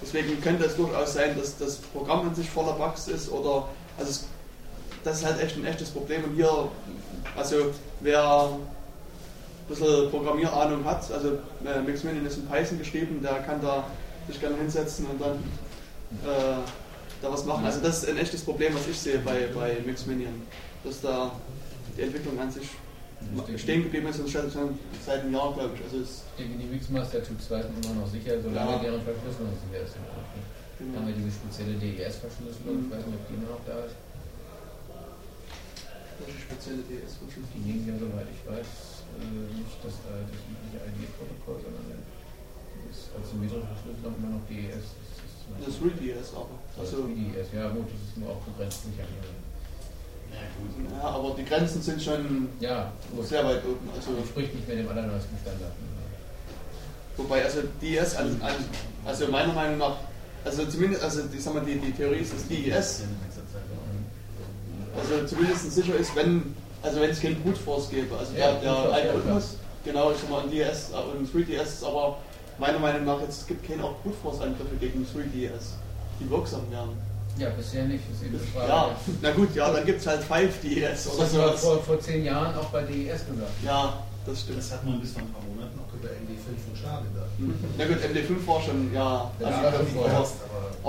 Deswegen könnte es durchaus sein, dass das Programm an sich voller Bugs ist oder also es, das ist halt echt ein echtes Problem und hier, also wer ein bisschen Programmierahnung hat, also äh, Mixminion ist in Python geschrieben, der kann da sich gerne hinsetzen und dann äh, da was machen. Also das ist ein echtes Problem, was ich sehe bei, bei Mixminion, dass da die Entwicklung an sich stehen geblieben ist seit einem Jahr, glaube ich. Also ich denke, die Mixmaster Typ 2 sind immer noch sicher, solange Ja. deren Verschlüsselung sicher ist. Dann haben wir diese spezielle DES-Verschlüsselung, ich weiß nicht, ob die immer noch da ist. Welche spezielle DES-Verschlüsselung? Die liegen ja, soweit ich weiß, äh, nicht das, äh, das übliche ID-Protokoll, sondern das als symmetrische Verschlüsselung immer noch DES. Das ist 3DS aber. Also, 3DS, ja gut, das ist nur auch begrenzt sicher. Ja, aber die Grenzen sind schon Ja, sehr weit oben. Also, Entspricht nicht mehr dem allerneuesten Standard. wobei, also an, an, also meiner Meinung nach, also zumindest, also ich sag mal, die, die Theorie ist, dass DES also zumindest sicher ist, wenn, also wenn es keinen Brute Force gäbe. Also Ja, der, der Force, ja, Algorithmus, genau, ich sag mal, ein DS und 3DS ist aber meiner Meinung nach, jetzt, es gibt keine auch Brute Force Angriffe gegen 3DS, die wirksam wären. Ja, bisher nicht. Das ist eben die Frage. Ja, na gut, ja, dann gibt es halt 5DS Das oder hast du aber sowas. vor, vor zehn Jahren auch bei DES gesagt. Ja, das stimmt. Das hat man bis vor ein paar Monaten auch über MD5 und Schar gedacht. Na gut, MD5 war schon, ja, Ja, also, das war vorher. aber,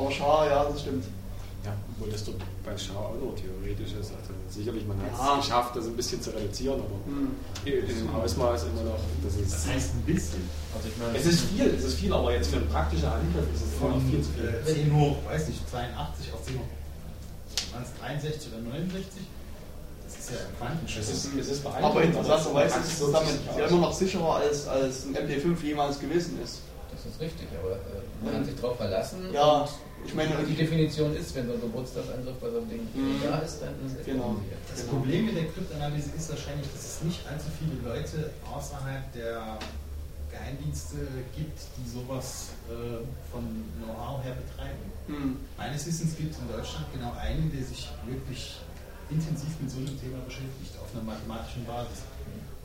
aber Schar, ja, das stimmt. Das doch bei Schau auch nur theoretisch ist. Also sicherlich, man hat es Ja. geschafft, das ein bisschen zu reduzieren, aber Hm. in dem Ausmaß immer noch. Das, ist, Das heißt ein bisschen. Also ich meine, es ist viel, es ist viel, aber jetzt für einen praktischen Angriff ist es Von noch viel zu viel. äh, 10 hoch, weiß nicht, 82 auf 10 hoch. Waren es 63 oder 69? Das ist ja ein Quantensprung. Es ist, es ist Aber beeindruckend, interessanterweise aber ist es damit ja immer noch sicherer als, als ein MD5 jemals gewesen ist. Das ist richtig, aber äh, man hat sich darauf verlassen. Ja, und ich meine, die Definition ist, wenn so ein Geburtstagsangriff bei so einem Ding Mhm. da ist, dann ist es Genau. Das Problem mit der Kryptanalyse ist wahrscheinlich, dass es nicht allzu viele Leute außerhalb der Geheimdienste gibt, die sowas äh, von Know-how her betreiben. Hm. Meines Wissens gibt es in Deutschland genau einen, der sich wirklich intensiv mit so einem Thema beschäftigt, auf einer mathematischen Basis.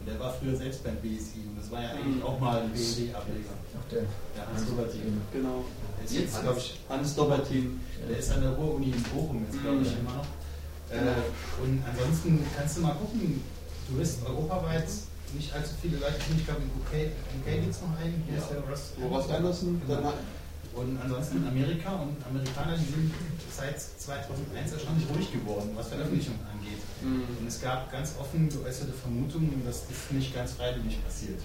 Und der war früher selbst beim BSI und das war ja eigentlich Mhm. auch mal ein BSI-Ableger. Ach, der Der Hans Dobertin. Genau. Jetzt, glaube ich, Hans Dobertin. der ist an der Ruhr-Uni in Bochum jetzt, glaube ich, Mhm. immer noch. Äh, und ansonsten kannst du mal gucken, du wirst europaweit nicht allzu viele Leute finden. Ich glaube, in UK, UK gibt es noch einen. Hier ist der Ross, Ross Anderson, Genau. Und ansonsten Amerika und Amerikaner, die sind seit 2001 erstaunlich ruhig geworden, was Veröffentlichungen angeht. Mhm. Und es gab ganz offen geäußerte Vermutungen, dass das nicht ganz freiwillig passiert.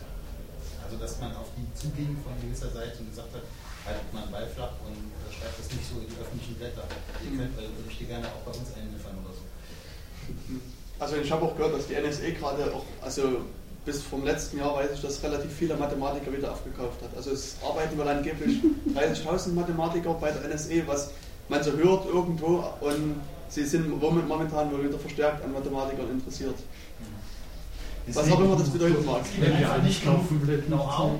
Also, dass man auf die zuging von gewisser Seite und gesagt hat, haltet mal einen Ball flach und äh, schreibt das nicht so in die öffentlichen Blätter. Ihr könnt äh, würde ich dir gerne auch bei uns einliefern oder so. Also ich habe auch gehört, dass die NSA gerade auch, also bis vom letzten Jahr weiß ich, dass relativ viele Mathematiker wieder aufgekauft hat. Also es arbeiten wohl angeblich 30.000 Mathematiker bei der NSA, was man so hört irgendwo und sie sind momentan wohl wieder verstärkt an Mathematikern interessiert. Was auch immer das bedeuten mag. Gibt einfach nicht genug Know-how,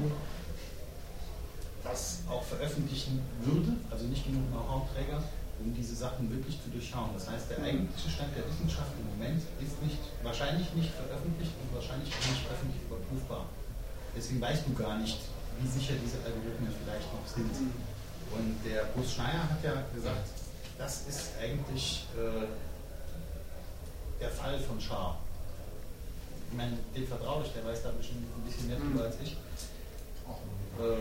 das auch veröffentlichen würde, also nicht genug Know-how-Träger, um diese Sachen wirklich zu durchschauen. Das heißt, der eigentliche Stand der Wissenschaft im Moment ist nicht, wahrscheinlich nicht veröffentlicht und wahrscheinlich auch nicht öffentlich überprüfbar. Deswegen weißt du gar nicht, wie sicher diese Algorithmen vielleicht noch sind. Und der Bruce Schneier hat ja gesagt, das ist eigentlich äh, der Fall von Schar. Ich meine, dem vertraue ich, der weiß da bestimmt ein bisschen mehr drüber als ich. Äh,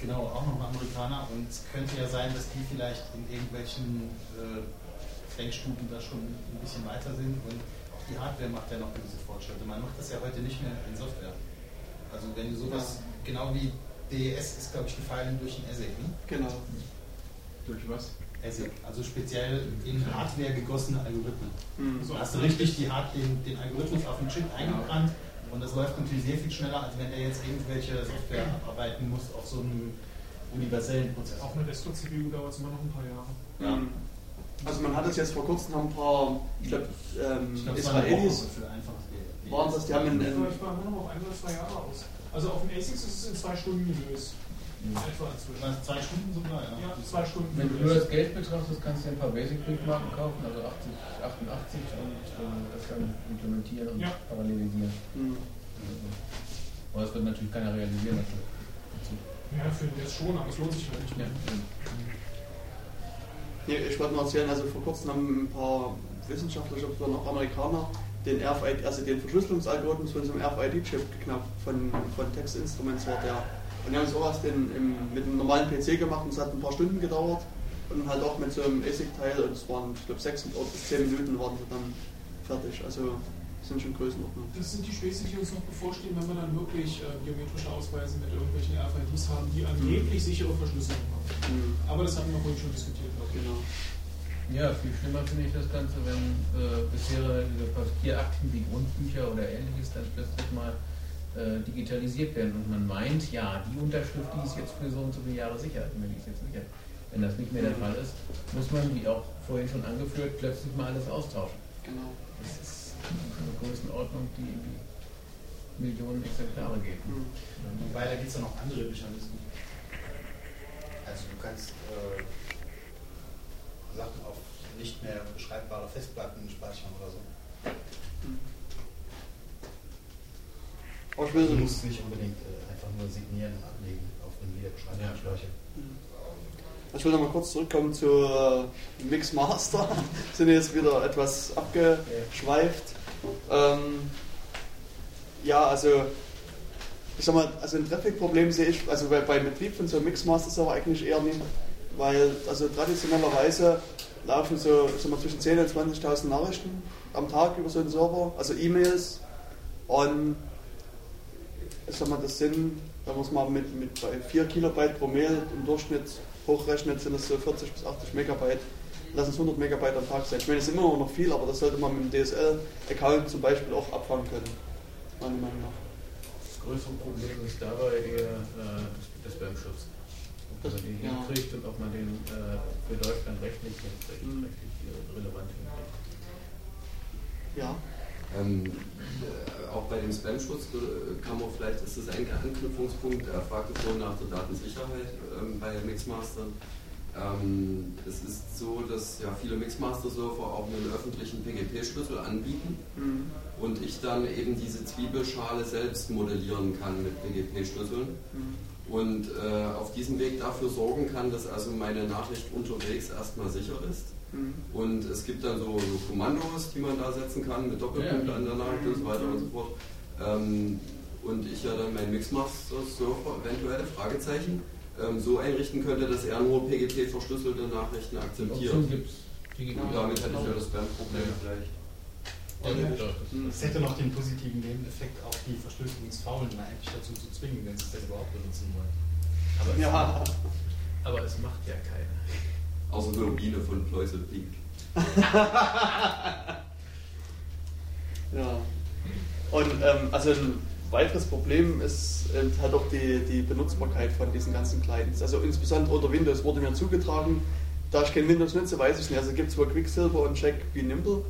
genau, auch noch Amerikaner. Und es könnte ja sein, dass die vielleicht in irgendwelchen äh, Denkstufen da schon ein bisschen weiter sind. Und auch die Hardware macht ja noch gewisse Fortschritte. Man macht das ja heute nicht mehr in Software. Also wenn du sowas, genau wie DES ist, glaube ich, gefallen durch ein ASIC. Ne? Genau. Durch was? ASIC, also speziell in Hardware gegossene Algorithmen. Mhm. Da hast du richtig die Hard, den, den Algorithmus auf den Chip eingebrannt und das läuft natürlich sehr viel schneller, als wenn er jetzt irgendwelche Software abarbeiten muss auf so einem universellen Prozess. Auf einer Desktop-CPU dauert es immer noch ein paar Jahre. Ja. Also man hat es jetzt vor kurzem haben ein paar, ich glaube, ähm, Ich glaub, es war eine Israelis waren das, die haben in, in Vielleicht war immer noch auf ein oder zwei Jahre aus. Also auf dem ASICS ist es in zwei Stunden gelöst. Was, zwei Stunden sogar, ja. Ja, zwei Stunden Wenn du nur das Geld betrachtest, kannst du dir ein paar Basic-Briefmarken kaufen, also 80, 88 und ähm, das dann implementieren und Ja. parallelisieren. Mhm. Aber das wird natürlich keiner realisieren. Natürlich. Ja, für den jetzt schon, aber es lohnt sich halt nicht mehr. Ja, ich wollte noch erzählen, also vor kurzem haben ein paar Wissenschaftler, ich glaube noch Amerikaner, den RFID, also den Verschlüsselungsalgorithmus von so einem RFID-Chip geknappt, von, von Textinstruments war der. Und die haben sowas den, im, mit einem normalen PC gemacht und es hat ein paar Stunden gedauert. Und halt auch mit so einem ASIC-Teil, und es waren, ich glaube, sechs bis zehn Minuten waren sie dann fertig. Also das sind schon Größenordnungen. Das sind die Späße, die uns noch bevorstehen, wenn wir dann wirklich äh, biometrische Ausweise mit irgendwelchen RFIDs haben, die angeblich sichere Verschlüsselung haben. Mhm. Aber das hatten wir vorhin schon diskutiert. glaube ich. Genau. Ja, viel schlimmer finde ich das Ganze, wenn äh, bisherige Papierakten wie Grundbücher oder ähnliches dann plötzlich mal äh, digitalisiert werden und man meint, ja, die Unterschrift, die ist jetzt für so und so viele Jahre sicher, die ist jetzt sicher. Wenn das nicht mehr der Fall ist, muss man, wie auch vorhin schon angeführt, plötzlich mal alles austauschen. Genau. Das ist eine Größenordnung, die in die Millionen Exemplare geht. Mhm. Wobei, da gibt es ja noch andere Mechanismen. Also du kannst äh, Sachen auf nicht mehr beschreibbare Festplatten speichern oder so. Aber ich will du musst nicht unbedingt äh, einfach nur signieren und ablegen auf einem wieder beschreibbaren Speicher. Ich will noch mal kurz zurückkommen zu äh, Mixmaster. Sind jetzt wieder etwas abgeschweift. Ähm, ja, also ich sag mal, also ein Traffic-Problem sehe ich, also bei, beim Betrieb von so einem Mixmaster-Server eigentlich eher nicht, weil also traditionellerweise laufen so ich sag mal, zwischen 10.000 und 20.000 Nachrichten am Tag über so einen Server, also E-Mails und sag mal, das sind, da muss man mit, mit bei 4 Kilobyte pro Mail im Durchschnitt hochrechnet, sind das so 40 bis 80 Megabyte. Lass es 100 Megabyte am Tag sein. Ich meine, das ist immer noch viel, aber das sollte man mit dem DSL-Account zum Beispiel auch abfangen können. Meiner Meinung nach. Das größere Problem ist dabei eher äh, das Spam-Schutz. Ob man den ja. hinkriegt und ob man den äh, für Deutschland rechtlich, rechtlich, Mhm. rechtlich relevant hinkriegt. Ja. Ähm, äh, auch bei dem Spam-Schutz äh, kann man vielleicht, ist das ein Anknüpfungspunkt, er fragte vorhin nach der Datensicherheit ähm, bei Mixmastern. Ähm, es ist so, dass ja viele Mixmaster-Server auch einen öffentlichen PGP-Schlüssel anbieten Mhm. und ich dann eben diese Zwiebelschale selbst modellieren kann mit PGP-Schlüsseln Mhm. und äh, auf diesem Weg dafür sorgen kann, dass also meine Nachricht unterwegs erstmal sicher ist. Mhm. Und es gibt dann so, so Kommandos, die man da setzen kann mit Doppelpunkten Ja. an der Nachricht und so weiter und so fort. Ähm, und ich ja dann meinen Mixmaster-Server eventuelle Fragezeichen ähm, so einrichten könnte, dass er nur PGP-verschlüsselte Nachrichten akzeptiert. Und damit hätte ich ja das Spam-Problem vielleicht. Es hätte noch den positiven Nebeneffekt, auch die Verschlüsselungsfaulen mal eigentlich dazu zu zwingen, wenn sie es denn überhaupt benutzen wollen. Aber, es, Ja. aber es macht ja keiner. Außer Turbine von Pleusel Pink. Ja. Und ähm, also ein weiteres Problem ist halt auch die, die Benutzbarkeit von diesen ganzen Clients. Also insbesondere unter Windows wurde mir zugetragen, da ich kein Windows nutze, weiß ich nicht. Also gibt es wohl Quicksilver und Check wie Nimble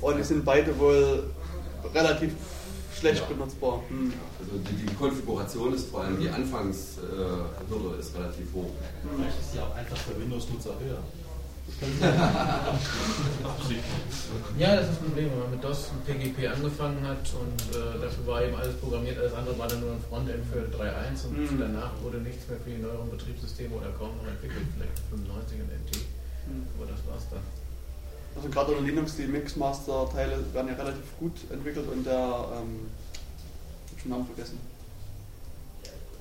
und die sind beide wohl relativ schlecht benutzbar. Hm. Also die, die Konfiguration ist vor allem, die Anfangshürde ist relativ hoch. Vielleicht ist die auch einfach für Windows-Nutzer höher. Ja, das ist ein Problem, wenn man mit DOS und PGP angefangen hat und äh, dafür war eben alles programmiert, alles andere war dann nur ein Frontend für 3.1 und Mhm. danach wurde nichts mehr für die neueren Betriebssysteme oder kaum noch entwickelt, vielleicht 95 und NT, Mhm. aber das war's dann. Also gerade unter Linux, die Mixmaster-Teile werden ja relativ gut entwickelt und der, ähm, ich hab schon den Namen vergessen,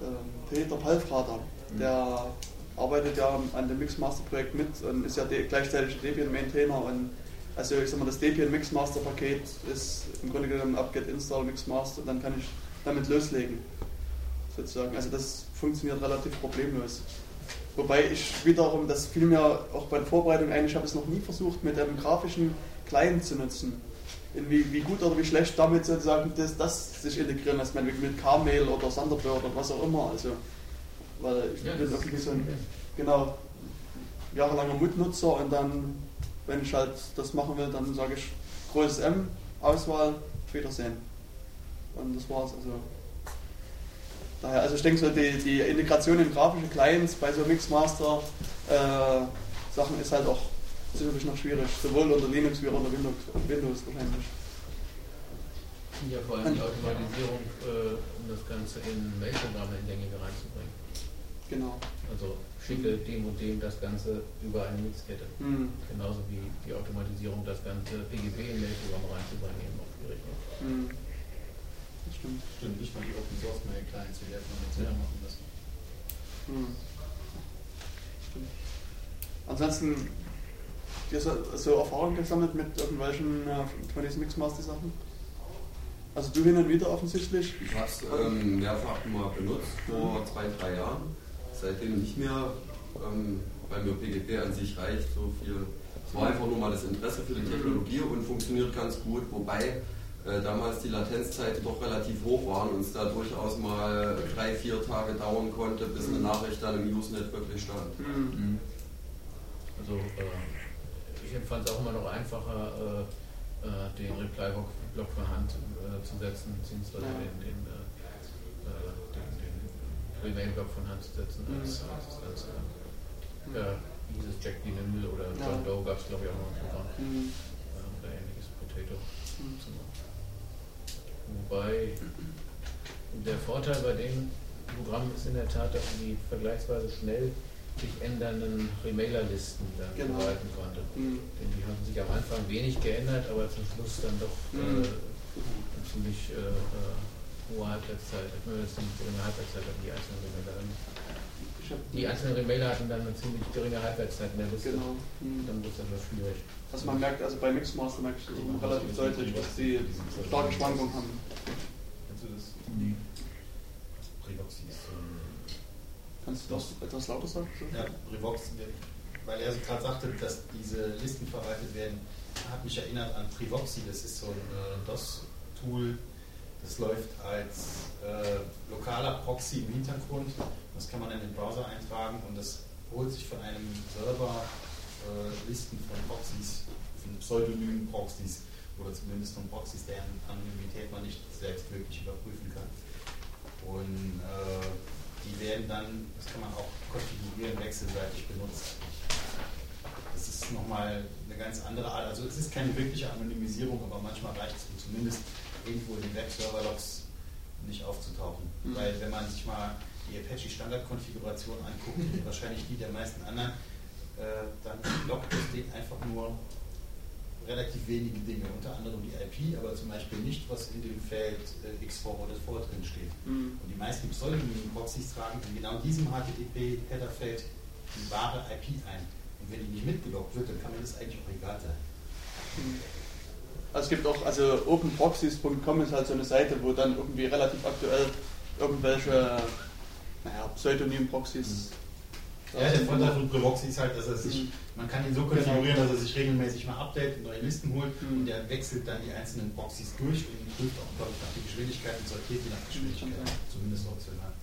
ähm, Peter Palfrader, der arbeitet ja an dem Mixmaster-Projekt mit und ist ja gleichzeitig Debian-Maintainer und also ich sag mal, das Debian Mixmaster-Paket ist im Grunde genommen apt-get install Mixmaster und dann kann ich damit loslegen, sozusagen. Also das funktioniert relativ problemlos. Wobei ich wiederum, das fiel mir auch bei der Vorbereitung ein, ich habe es noch nie versucht, mit einem grafischen Client zu nutzen. Wie, wie gut oder wie schlecht damit sozusagen das, das sich integrieren lässt, man mit Carmail oder Thunderbird oder was auch immer. Also, weil ich Ja, bin ist so ein genau, jahrelanger Mutnutzer und dann, wenn ich halt das machen will, dann sage ich großes M, Auswahl, Wiedersehen. Und das war's. Also, daher, also ich denke so, die, die Integration in grafische Clients bei so Mixmaster äh, Sachen ist halt auch sicherlich noch schwierig, sowohl unter Linux wie auch unter Windows, Windows wahrscheinlich. Ja, vor allem die Automatisierung, äh, um das Ganze in Mailprogramme in gängige reinzubringen. Genau. Also schicke dem und dem das Ganze über eine Mixkette. Mhm. Genauso wie die Automatisierung, das ganze PGP in Mailprogramm reinzuübernehmen auf die Rechnung. Mhm. Stimmt. Stimmt, nicht mal die Open Source Mail Clients, die wir von uns selber machen müssen. Mhm. Stimmt. Ansonsten, du hast so Erfahrung gesammelt mit irgendwelchen äh, von diesen Mixmaster-Sachen? Also du hin und wieder offensichtlich? Ich habe es ähm, mehrfach mal benutzt, vor zwei, drei Jahren. Seitdem nicht mehr, ähm, weil mir PGP an sich reicht, so viel. Es war einfach nur mal das Interesse für die Technologie und funktioniert ganz gut, wobei äh, damals die Latenzzeiten doch relativ hoch waren und es da durchaus mal drei, vier Tage dauern konnte, bis eine Nachricht dann im Usenet wirklich stand. Mhm. Also äh, ich empfand es auch immer noch einfacher, äh, äh, den Reply-Block von Hand äh, zu setzen, beziehungsweise Ja. den, den, äh, äh, den, den Remain-Block von Hand zu setzen, Mhm. als, als das Ganze. Ja, wie hieß es Jack D. Nimble oder Ja. John Doe gab es glaube ich auch noch ein Programm. Mhm. Äh, oder ähnliches Potato. Mhm. Wobei der Vorteil bei dem Programm ist in der Tat, dass man die vergleichsweise schnell sich ändernden Remailer-Listen dann Genau. verwalten konnte. Mhm. Denn die haben sich am Anfang wenig geändert, aber zum Schluss dann doch Mhm. äh, eine ziemlich äh, äh, hohe Halbwertszeit, äh, ziemlich geringe Halbwertszeit hatten die einzelnen Remailer. Die einzelnen Remailer hatten dann eine ziemlich geringe Halbwertszeit Liste. Genau. Mhm. Dann wird es etwas schwierig. Also man merkt, also bei Mixmaster merkt ich relativ deutlich, dass die starke Schwankungen haben. Kennst du das? Nee. So ein Kannst du das etwas lauter sagen? Ja, Privox, weil er gerade sagte, dass diese Listen verwaltet werden, hat mich erinnert an Privoxy. Das ist so ein äh, DOS-Tool, das läuft als äh, lokaler Proxy im Hintergrund. Das kann man in den Browser eintragen und das holt sich von einem Server äh, Listen von Proxys, von pseudonymen Proxys oder zumindest von Proxys, deren Anonymität man nicht selbst wirklich überprüfen kann. Und äh, die werden dann, das kann man auch konfigurieren, wechselseitig benutzt. Das ist nochmal eine ganz andere Art. Also es ist keine wirkliche Anonymisierung, aber manchmal reicht es, um zumindest irgendwo in den Webserver-Logs nicht aufzutauchen. Mhm. Weil wenn man sich mal die Apache Standardkonfiguration anguckt, und wahrscheinlich die der meisten anderen, äh, dann loggt das Ding einfach nur relativ wenige Dinge, unter anderem die IP, aber zum Beispiel nicht, was in dem Feld äh, X-Forwarded for drin steht. Mhm. Und die meisten pseudonymen Proxys tragen in genau diesem HTTP-Headerfeld die wahre IP ein. Und wenn die nicht mitgeloggt wird, dann kann mir das eigentlich auch egal sein. Also es gibt auch, also openproxies.com ist halt so eine Seite, wo dann irgendwie relativ aktuell irgendwelche naja, Pseudonym-Proxys. Ja, der Vorteil von Privoxy ist halt, dass er sich, Mhm. man kann ihn so konfigurieren, dass er sich regelmäßig mal updatet, neue Listen holt Mhm. und der wechselt dann die einzelnen Proxys durch und prüft auch, glaube ich, nach der Geschwindigkeit und sortiert die nach Geschwindigkeit. Mhm. Zumindest optional.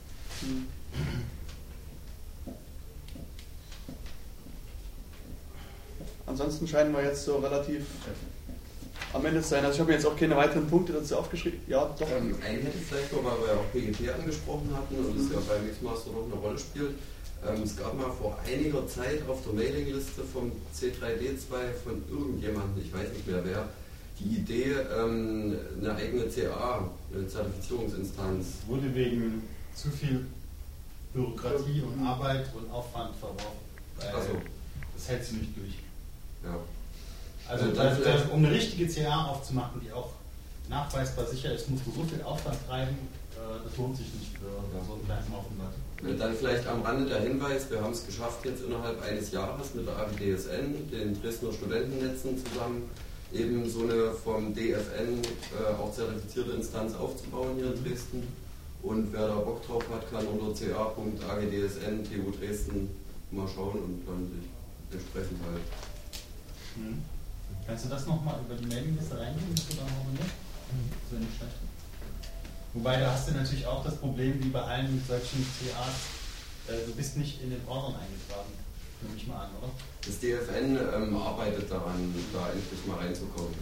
Mhm. Ansonsten scheinen wir jetzt so relativ am Ende sein. Also ich habe mir jetzt auch keine weiteren Punkte dazu aufgeschrieben. Ja, doch. Ähm, einen hätte ich vielleicht noch, weil wir ja auch PGP angesprochen hatten und es ja bei Mixmaster noch eine Rolle spielt. Ähm, es gab mal vor einiger Zeit auf der Mailingliste vom C3D2 von irgendjemandem, ich weiß nicht mehr wer, die Idee, ähm, eine eigene CA, eine Zertifizierungsinstanz. Wurde wegen zu viel Bürokratie und Arbeit und Aufwand verworfen. Weil so. Das hältst du nicht durch. Ja. Also, Also da, dann vielleicht- da, um eine richtige CA aufzumachen, die auch nachweisbar sicher ist, musst du so viel Aufwand treiben, äh, das lohnt sich nicht für so einen kleinen Aufwand. Äh, Dann vielleicht am Rande der Hinweis, wir haben es geschafft, jetzt innerhalb eines Jahres mit der AWDSN, den Dresdner Studentennetzen zusammen, eben so eine vom DFN äh, auch zertifizierte Instanz aufzubauen hier in Dresden. Und wer da Bock drauf hat, kann unter ca.agdsn TU Dresden mal schauen und dann sich entsprechend halt. Mhm. Kannst du das nochmal über die Mailingliste reingehen, dass du da noch nicht? Das wäre nicht schlecht. Wobei, da hast du natürlich auch das Problem, wie bei allen solchen CAs, äh, du bist nicht in den Ordnern eingetragen. Nehme ich mal an, oder? Das DFN ähm, arbeitet daran, da endlich mal reinzukommen.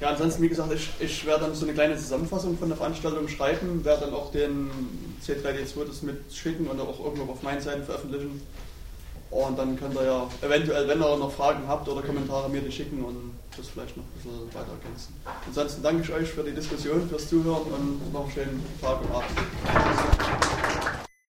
Ja, ansonsten, wie gesagt, ich, ich werde dann so eine kleine Zusammenfassung von der Veranstaltung schreiben, werde dann auch den C3D2 das mitschicken und auch irgendwo auf meinen Seiten veröffentlichen. Und dann könnt ihr ja eventuell, wenn ihr noch Fragen habt oder Kommentare, mir die schicken und das vielleicht noch ein bisschen weiter ergänzen. Ansonsten danke ich euch für die Diskussion, fürs Zuhören und noch einen schönen Tag und Abend.